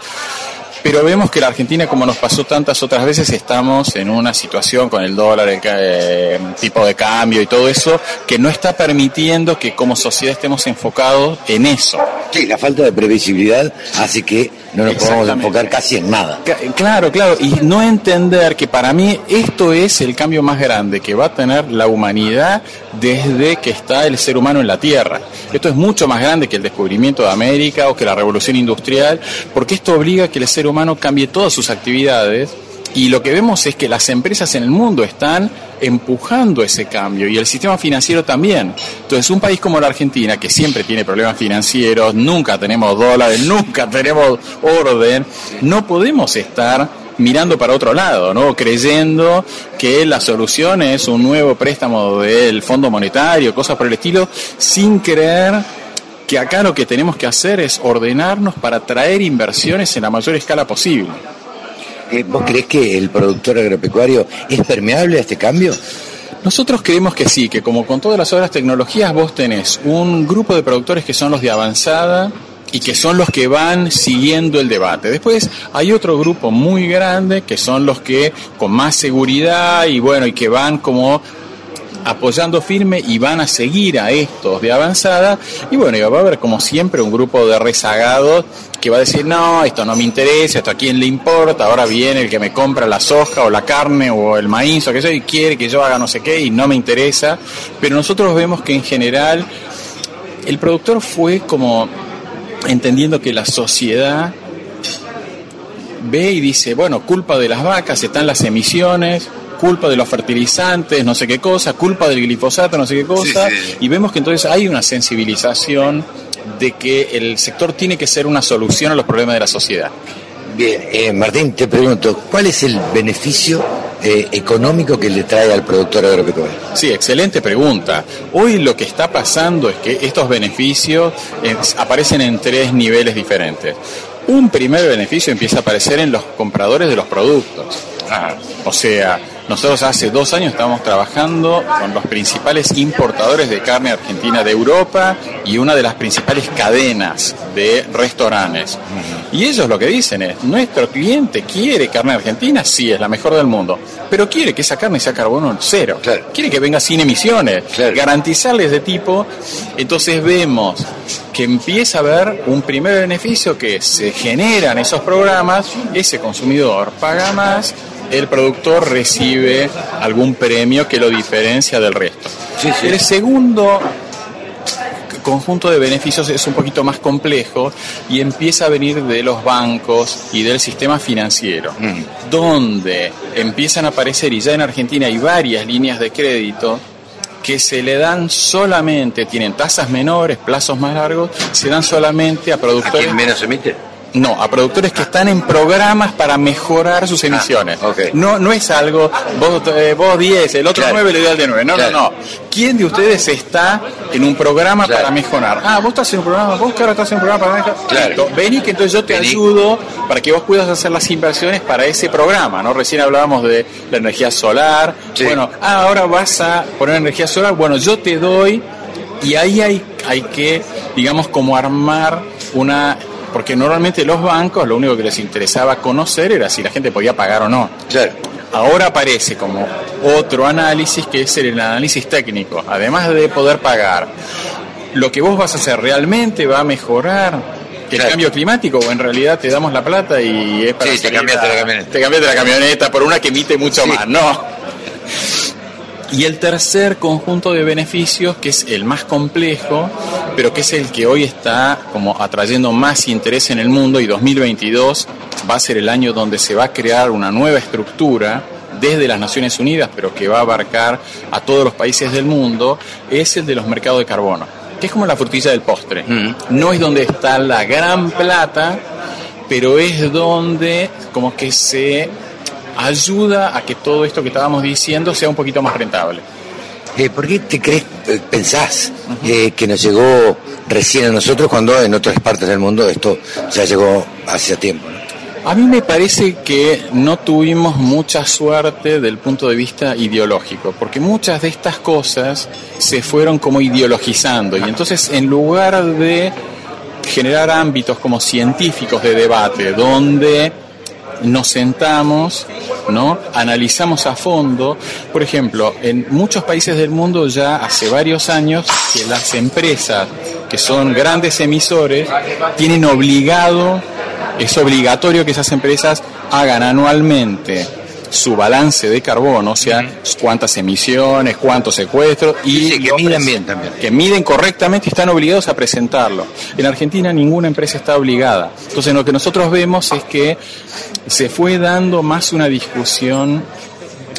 pero vemos que la Argentina, como nos pasó tantas otras veces, estamos en una situación con el dólar, el eh, tipo de cambio y todo eso, que no está permitiendo que como sociedad estemos enfocados en eso. Sí, la falta de previsibilidad hace que no nos podamos enfocar casi en nada. Claro, claro, y no entender que para mí esto es el cambio más grande que va a tener la humanidad desde que está el ser humano en la Tierra. Esto es mucho más grande que el descubrimiento de América o que la revolución industrial, porque esto obliga a que el ser humano cambie todas sus actividades y lo que vemos es que las empresas en el mundo están empujando ese cambio y el sistema financiero también. Entonces, un país como la Argentina, que siempre tiene problemas financieros, nunca tenemos dólares, nunca tenemos orden, no podemos estar mirando para otro lado, ¿no? Creyendo que la solución es un nuevo préstamo del Fondo Monetario, cosas por el estilo, sin creer que acá lo que tenemos que hacer es ordenarnos para traer inversiones en la mayor escala posible. Eh, ¿Vos crees que el productor agropecuario es permeable a este cambio? Nosotros creemos que sí, que como con todas las otras tecnologías vos tenés un grupo de productores que son los de avanzada y que son los que van siguiendo el debate. Después hay otro grupo muy grande que son los que con más seguridad y bueno, y que van como apoyando firme y van a seguir a estos de avanzada. Y bueno, y va a haber como siempre un grupo de rezagados que va a decir, no, esto no me interesa, esto a quién le importa, ahora viene el que me compra la soja o la carne o el maíz o qué sé y quiere que yo haga no sé qué y no me interesa, pero nosotros vemos que en general el productor fue como entendiendo que la sociedad ve y dice, bueno, culpa de las vacas están las emisiones, culpa de los fertilizantes, no sé qué cosa, culpa del glifosato, no sé qué cosa, y vemos que entonces hay una sensibilización de que el sector tiene que ser una solución a los problemas de la sociedad. Bien, eh, Martín, te pregunto, ¿cuál es el beneficio eh, económico que le trae al productor agropecuario? Sí, excelente pregunta. Hoy lo que está pasando es que estos beneficios eh, aparecen en tres niveles diferentes. Un primer beneficio empieza a aparecer en los compradores de los productos. O sea, nosotros hace dos años estábamos trabajando con los principales importadores de carne argentina de Europa y una de las principales cadenas de restaurantes. Y ellos lo que dicen es, nuestro cliente quiere carne argentina, sí, es la mejor del mundo, pero quiere que esa carne sea carbono cero. Quiere que venga sin emisiones, garantizarles de tipo. Entonces vemos que empieza a haber un primer beneficio que se generan esos programas, ese consumidor paga más, el productor recibe algún premio que lo diferencia del resto. El segundo conjunto de beneficios es un poquito más complejo y empieza a venir de los bancos y del sistema financiero, Mm. donde empiezan a aparecer, y ya en Argentina hay varias líneas de crédito que se le dan solamente, tienen tasas menores, plazos más largos, se dan solamente a productores... ¿A quién menos emite? No, a productores que están en programas para mejorar sus emisiones. No no es algo, vos, eh, vos 10, el otro 9 le doy al de 9. No, Claro. no, no. ¿Quién de ustedes está en un programa para mejorar? Ah, vos estás en un programa, vos claro estás en un programa para mejorar. Claro. Listo, Vení que entonces yo te Vení. ayudo para que vos puedas hacer las inversiones para ese programa, ¿no? Recién hablábamos de la energía solar. Bueno, ah, ahora vas a poner energía solar. Bueno, yo te doy y ahí hay, hay que, digamos, como armar una... Porque normalmente los bancos lo único que les interesaba conocer era si la gente podía pagar o no. Ahora aparece como otro análisis que es el análisis técnico. Además de poder pagar, lo que vos vas a hacer realmente va a mejorar el cambio climático o en realidad te damos la plata y es para Sí, te cambiaste la camioneta. Te cambiaste la camioneta por una que emite mucho más. No. Y el tercer conjunto de beneficios, que es el más complejo, pero que es el que hoy está como atrayendo más interés en el mundo y 2022 va a ser el año donde se va a crear una nueva estructura desde las Naciones Unidas, pero que va a abarcar a todos los países del mundo, es el de los mercados de carbono, que es como la frutilla del postre. No es donde está la gran plata, pero es donde como que se ayuda a que todo esto que estábamos diciendo sea un poquito más rentable. Eh, ¿Por qué te crees, eh, pensás eh, que nos llegó recién a nosotros cuando en otras partes del mundo esto ya llegó hace tiempo? ¿no? A mí me parece que no tuvimos mucha suerte del punto de vista ideológico, porque muchas de estas cosas se fueron como ideologizando y entonces en lugar de generar ámbitos como científicos de debate, donde nos sentamos, ¿no? Analizamos a fondo. Por ejemplo, en muchos países del mundo ya hace varios años que las empresas que son grandes emisores tienen obligado, es obligatorio que esas empresas hagan anualmente su balance de carbono, o sea, cuántas emisiones, cuántos secuestros y que miden bien también. Que miden correctamente y están obligados a presentarlo. En Argentina ninguna empresa está obligada. Entonces lo que nosotros vemos es que se fue dando más una discusión,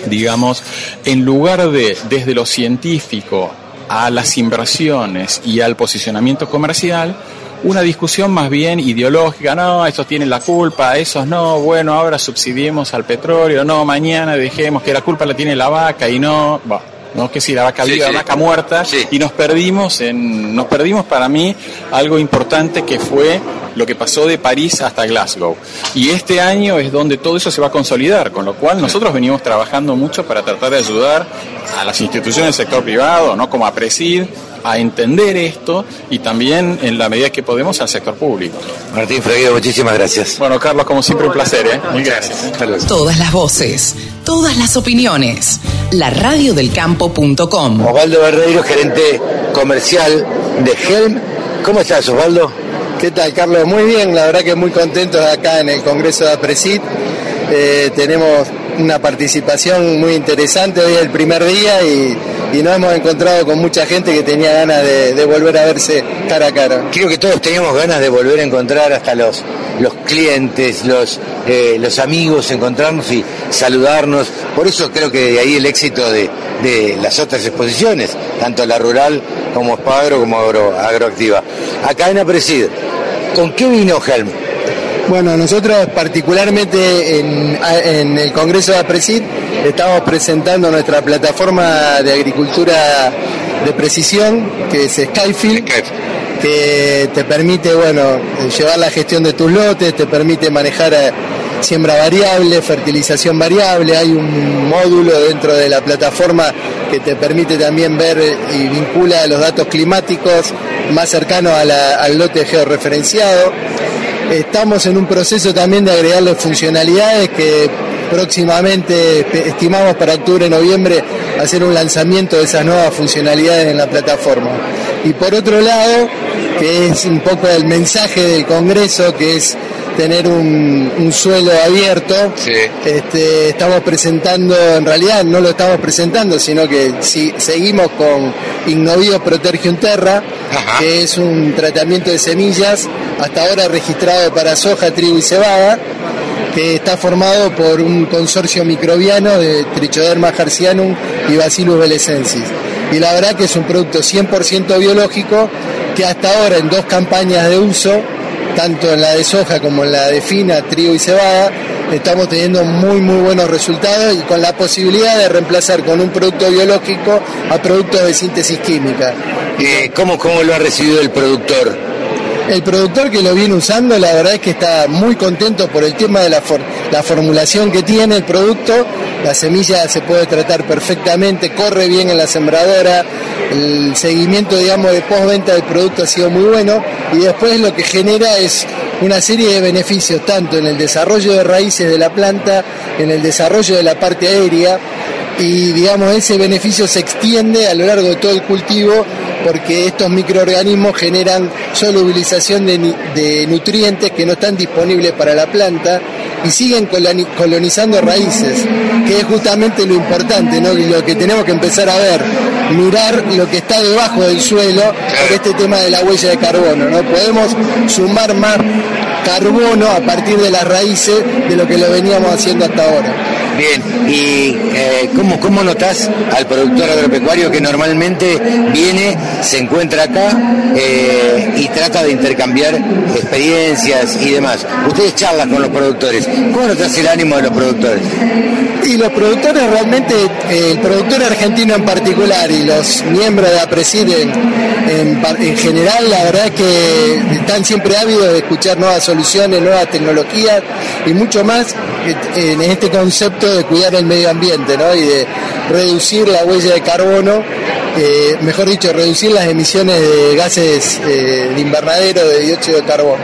digamos, en lugar de desde lo científico a las inversiones y al posicionamiento comercial, una discusión más bien ideológica, no, estos tienen la culpa, esos no, bueno, ahora subsidiemos al petróleo, no, mañana dejemos que la culpa la tiene la vaca y no, bah, no que si la vaca viva, sí. la vaca muerta, y nos perdimos en, nos perdimos para mí algo importante que fue lo que pasó de París hasta Glasgow. Y este año es donde todo eso se va a consolidar, con lo cual nosotros venimos trabajando mucho para tratar de ayudar a las instituciones del sector privado, ¿no? como a Presid, a entender esto y también en la medida que podemos al sector público. Martín Fraguedo, muchísimas gracias. Bueno, Carlos, como siempre, un placer, ¿eh? Mil gracias. Todas las voces, todas las opiniones. La radiodelcampo.com. Osvaldo Barreiro, gerente comercial de Helm. ¿Cómo estás, Osvaldo? ¿Qué tal, Carlos? Muy bien, la verdad que muy contentos acá en el Congreso de APRESID. Eh, tenemos una participación muy interesante hoy el primer día y, y nos hemos encontrado con mucha gente que tenía ganas de, volver a verse cara a cara. Creo que todos teníamos ganas de volver a encontrar hasta los, los clientes, los, eh, los amigos, encontrarnos y saludarnos. Por eso creo que de ahí el éxito de, de las otras exposiciones, tanto la rural como Spagro como agro, agroactiva. Acá en Apresid, ¿con qué vino Helm? Bueno, nosotros particularmente en, en el Congreso de APRESID estamos presentando nuestra plataforma de agricultura de precisión, que es Skyfield, que te permite, bueno, llevar la gestión de tus lotes, te permite manejar eh, siembra variable, fertilización variable, hay un módulo dentro de la plataforma que te permite también ver y vincula los datos climáticos más cercanos al lote georreferenciado. Estamos en un proceso también de agregarle funcionalidades que próximamente estimamos para octubre, noviembre hacer un lanzamiento de esas nuevas funcionalidades en la plataforma. Y por otro lado, que es un poco el mensaje del Congreso, que es tener un, suelo abierto. Este, estamos presentando, en realidad no lo estamos presentando, sino que si, seguimos con Ignovio Protergium Terra, que es un tratamiento de semillas, hasta ahora registrado para soja, trigo y cebada, que está formado por un consorcio microbiano de Trichoderma harcianum y Bacillus belesensis. Y la verdad que es un producto 100% biológico que hasta ahora en dos campañas de uso tanto en la de soja como en la de fina, trigo y cebada, estamos teniendo muy muy buenos resultados y con la posibilidad de reemplazar con un producto biológico a productos de síntesis química. Eh, ¿cómo, ¿Cómo lo ha recibido el productor? El productor que lo viene usando, la verdad es que está muy contento por el tema de la, la formulación que tiene el producto. La semilla se puede tratar perfectamente, corre bien en la sembradora. El seguimiento, digamos, de postventa del producto ha sido muy bueno. Y después lo que genera es una serie de beneficios, tanto en el desarrollo de raíces de la planta, en el desarrollo de la parte aérea y digamos ese beneficio se extiende a lo largo de todo el cultivo porque estos microorganismos generan solubilización de, nutrientes que no están disponibles para la planta y siguen colonizando raíces, que es justamente lo importante, lo que tenemos que empezar a ver, mirar lo que está debajo del suelo este tema de la huella de carbono. ¿no? Podemos sumar más carbono a partir de las raíces de lo que lo veníamos haciendo hasta ahora. Bien, ¿y eh, ¿cómo, cómo notas al productor agropecuario que normalmente viene, se encuentra acá eh, y trata de intercambiar experiencias y demás? Ustedes charlan con los productores. ¿Cómo notas el ánimo de los productores? Y los productores realmente, eh, el productor argentino en particular y los miembros de APRESID en, en, general, la verdad es que están siempre ávidos de escuchar nuevas soluciones, nuevas tecnologías y mucho más en este concepto de cuidar el medio ambiente ¿no? y de reducir la huella de carbono, eh, mejor dicho, reducir las emisiones de gases eh, de invernadero de dióxido de carbono.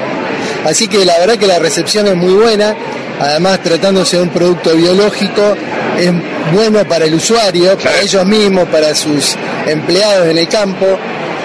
Así que la verdad que la recepción es muy buena, además tratándose de un producto biológico, es bueno para el usuario, para ellos mismos, para sus empleados en el campo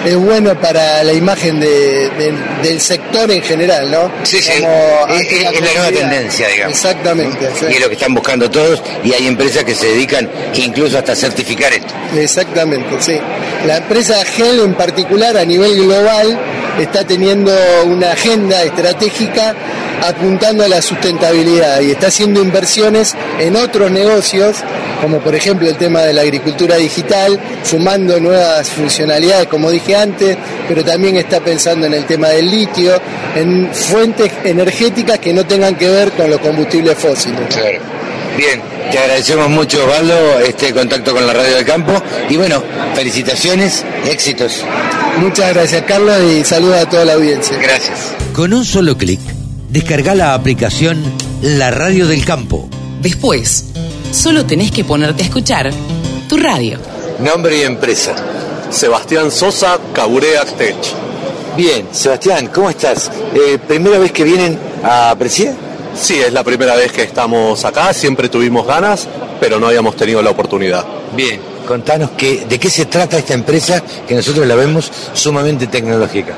es bueno para la imagen del sector en general, ¿no? Sí, sí. Es, la nueva tendencia, digamos. Exactamente. Y es lo que están buscando todos y hay empresas que se dedican incluso hasta a certificar esto. Exactamente, sí. La empresa GEL en particular a nivel global está teniendo una agenda estratégica apuntando a la sustentabilidad y está haciendo inversiones en otros negocios, como por ejemplo el tema de la agricultura digital, sumando nuevas funcionalidades, como dije antes, pero también está pensando en el tema del litio, en fuentes energéticas que no tengan que ver con los combustibles fósiles. Claro. Bien, te agradecemos mucho, Osvaldo, este contacto con la Radio del Campo. Y bueno, felicitaciones, éxitos. Muchas gracias, Carlos, y saludos a toda la audiencia. Gracias. Con un solo clic Descarga la aplicación La Radio del Campo. Después, solo tenés que ponerte a escuchar tu radio. Nombre y empresa. Sebastián Sosa, Caburea Tech. Bien, Sebastián, ¿cómo estás? Eh, ¿Primera vez que vienen a Presidir? Sí, es la primera vez que estamos acá, siempre tuvimos ganas, pero no habíamos tenido la oportunidad. Bien, contanos que, de qué se trata esta empresa que nosotros la vemos sumamente tecnológica.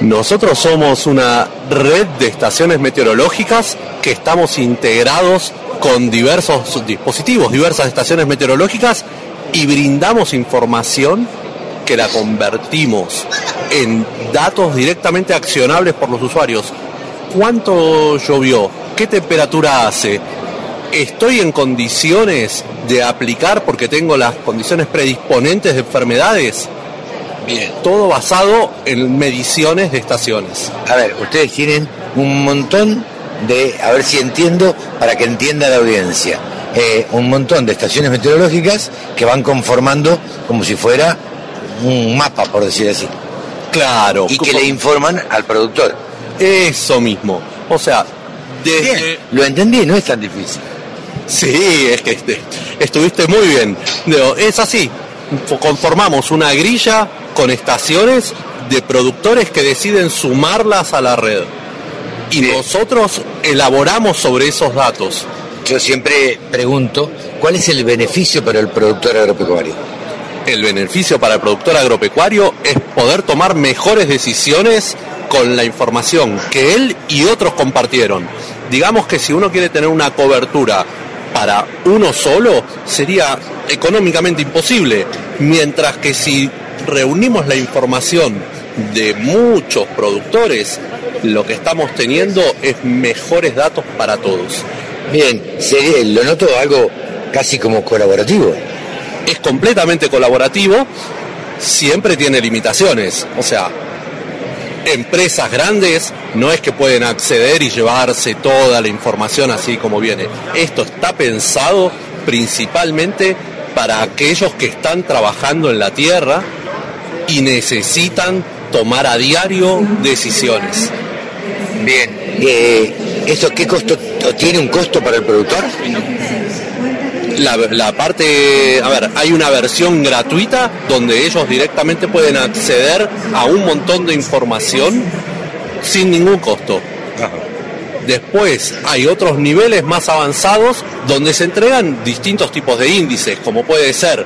Nosotros somos una red de estaciones meteorológicas que estamos integrados con diversos dispositivos, diversas estaciones meteorológicas y brindamos información que la convertimos en datos directamente accionables por los usuarios. ¿Cuánto llovió? ¿Qué temperatura hace? ¿Estoy en condiciones de aplicar porque tengo las condiciones predisponentes de enfermedades? Bien. Todo basado en mediciones de estaciones. A ver, ustedes tienen un montón de, a ver si entiendo, para que entienda la audiencia, eh, un montón de estaciones meteorológicas que van conformando como si fuera un mapa, por decir así. Claro. Y que le informan al productor. Eso mismo. O sea, Bien, lo entendí, no es tan difícil. Sí, es que este, estuviste muy bien. Es así. Conformamos una grilla con estaciones de productores que deciden sumarlas a la red. Y nosotros elaboramos sobre esos datos. Yo siempre pregunto, ¿cuál es el beneficio para el productor agropecuario? El beneficio para el productor agropecuario es poder tomar mejores decisiones con la información que él y otros compartieron. Digamos que si uno quiere tener una cobertura para uno solo, sería económicamente imposible, mientras que si reunimos la información de muchos productores, lo que estamos teniendo es mejores datos para todos. Bien, sería, lo noto algo casi como colaborativo. Es completamente colaborativo, siempre tiene limitaciones. O sea, empresas grandes no es que pueden acceder y llevarse toda la información así como viene. Esto está pensado principalmente para aquellos que están trabajando en la tierra y necesitan tomar a diario decisiones. Bien, eh, ¿esto qué costo tiene un costo para el productor? La, la, parte, a ver, hay una versión gratuita donde ellos directamente pueden acceder a un montón de información sin ningún costo. Después hay otros niveles más avanzados donde se entregan distintos tipos de índices, como puede ser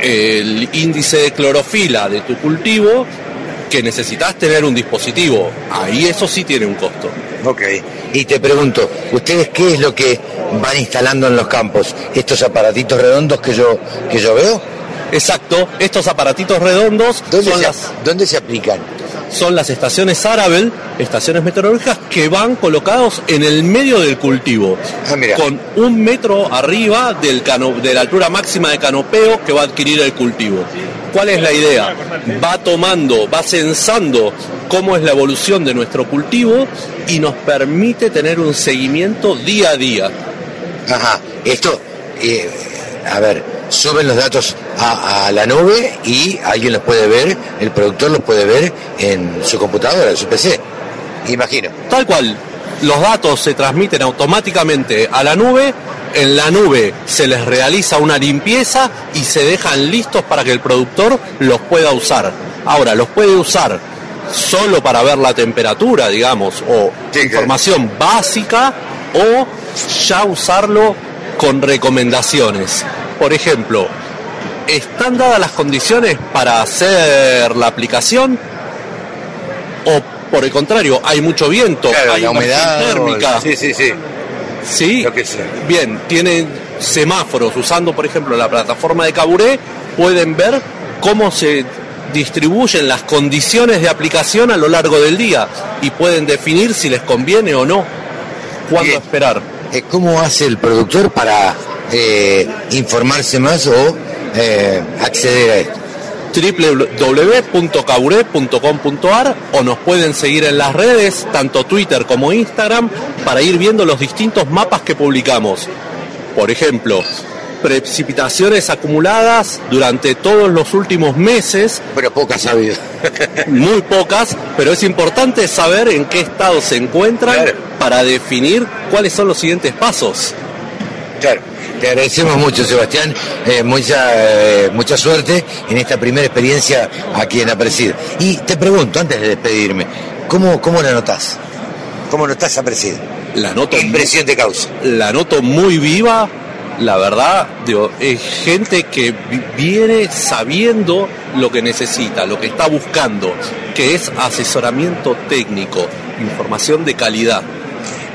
el índice de clorofila de tu cultivo, que necesitas tener un dispositivo. Ahí eso sí tiene un costo. Ok. Y te pregunto, ¿ustedes qué es lo que van instalando en los campos? ¿Estos aparatitos redondos que yo, que yo veo? Exacto, estos aparatitos redondos ¿Dónde, son se, las, ¿Dónde se aplican? Son las estaciones Arabel, estaciones meteorológicas que van colocados en el medio del cultivo, Ah, con un metro arriba del cano- de la altura máxima de canopeo que va a adquirir el cultivo. ¿Cuál es la idea? Va tomando, va censando cómo es la evolución de nuestro cultivo y nos permite tener un seguimiento día a día. Ajá, esto, eh, a ver, suben los datos a, a la nube y alguien los puede ver, el productor los puede ver en su computadora, en su PC. Imagino. Tal cual, los datos se transmiten automáticamente a la nube, en la nube se les realiza una limpieza y se dejan listos para que el productor los pueda usar. Ahora, los puede usar solo para ver la temperatura, digamos, o información básica, o ya usarlo con recomendaciones. Por ejemplo, ¿están dadas las condiciones para hacer la aplicación? ¿O por el contrario, hay mucho viento, Claro, hay la humedad, térmica? sí, sí, sí. Sí, bien, tienen semáforos usando, por ejemplo, la plataforma de Caburé, pueden ver cómo se distribuyen las condiciones de aplicación a lo largo del día y pueden definir si les conviene o no, cuándo esperar. Eh, ¿Cómo hace el productor para eh, informarse más o eh, acceder a esto? www.caburé.com.ar o nos pueden seguir en las redes, tanto Twitter como Instagram, para ir viendo los distintos mapas que publicamos. Por ejemplo, precipitaciones acumuladas durante todos los últimos meses. Pero pocas ha habido. Muy pocas, pero es importante saber en qué estado se encuentran para definir cuáles son los siguientes pasos. Claro. Te agradecemos mucho, Sebastián. Eh, mucha, eh, mucha suerte en esta primera experiencia aquí en Apresid. Y te pregunto, antes de despedirme, ¿cómo, cómo la notás? ¿Cómo notás Apresid? La noto ¿Qué impresión causa? La noto muy viva, la verdad, digo, es gente que vi- viene sabiendo lo que necesita, lo que está buscando, que es asesoramiento técnico, información de calidad.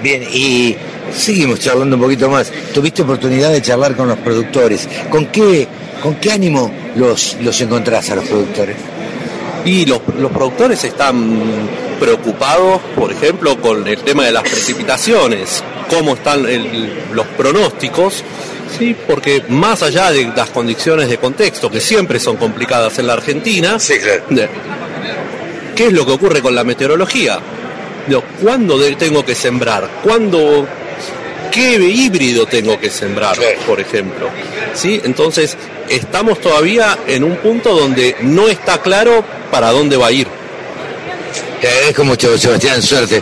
Bien, y seguimos charlando un poquito más. ¿Tuviste oportunidad de charlar con los productores? ¿Con qué, con qué ánimo los, los encontrás a los productores? Y los, los productores están preocupados, por ejemplo, con el tema de las precipitaciones, cómo están el- los pronósticos, sí, porque más allá de las condiciones de contexto, que siempre son complicadas en la Argentina, de- ¿qué es lo que ocurre con la meteorología? ¿Cuándo tengo que sembrar? ¿Cuándo qué híbrido tengo que sembrar, por ejemplo. ¿Sí? Entonces, estamos todavía en un punto donde no está claro para dónde va a ir. Te agradezco mucho, Sebastián, suerte.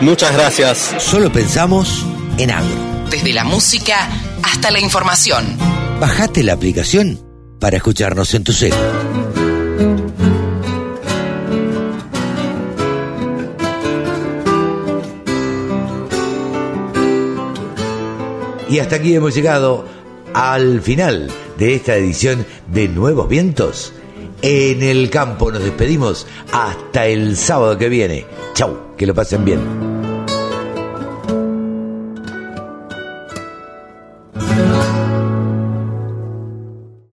Muchas gracias. Solo pensamos en agro. Desde la música hasta la información. Bajate la aplicación para escucharnos en tu cel. Y hasta aquí hemos llegado al final de esta edición de Nuevos Vientos. En el campo nos despedimos hasta el sábado que viene. Chau, que lo pasen bien.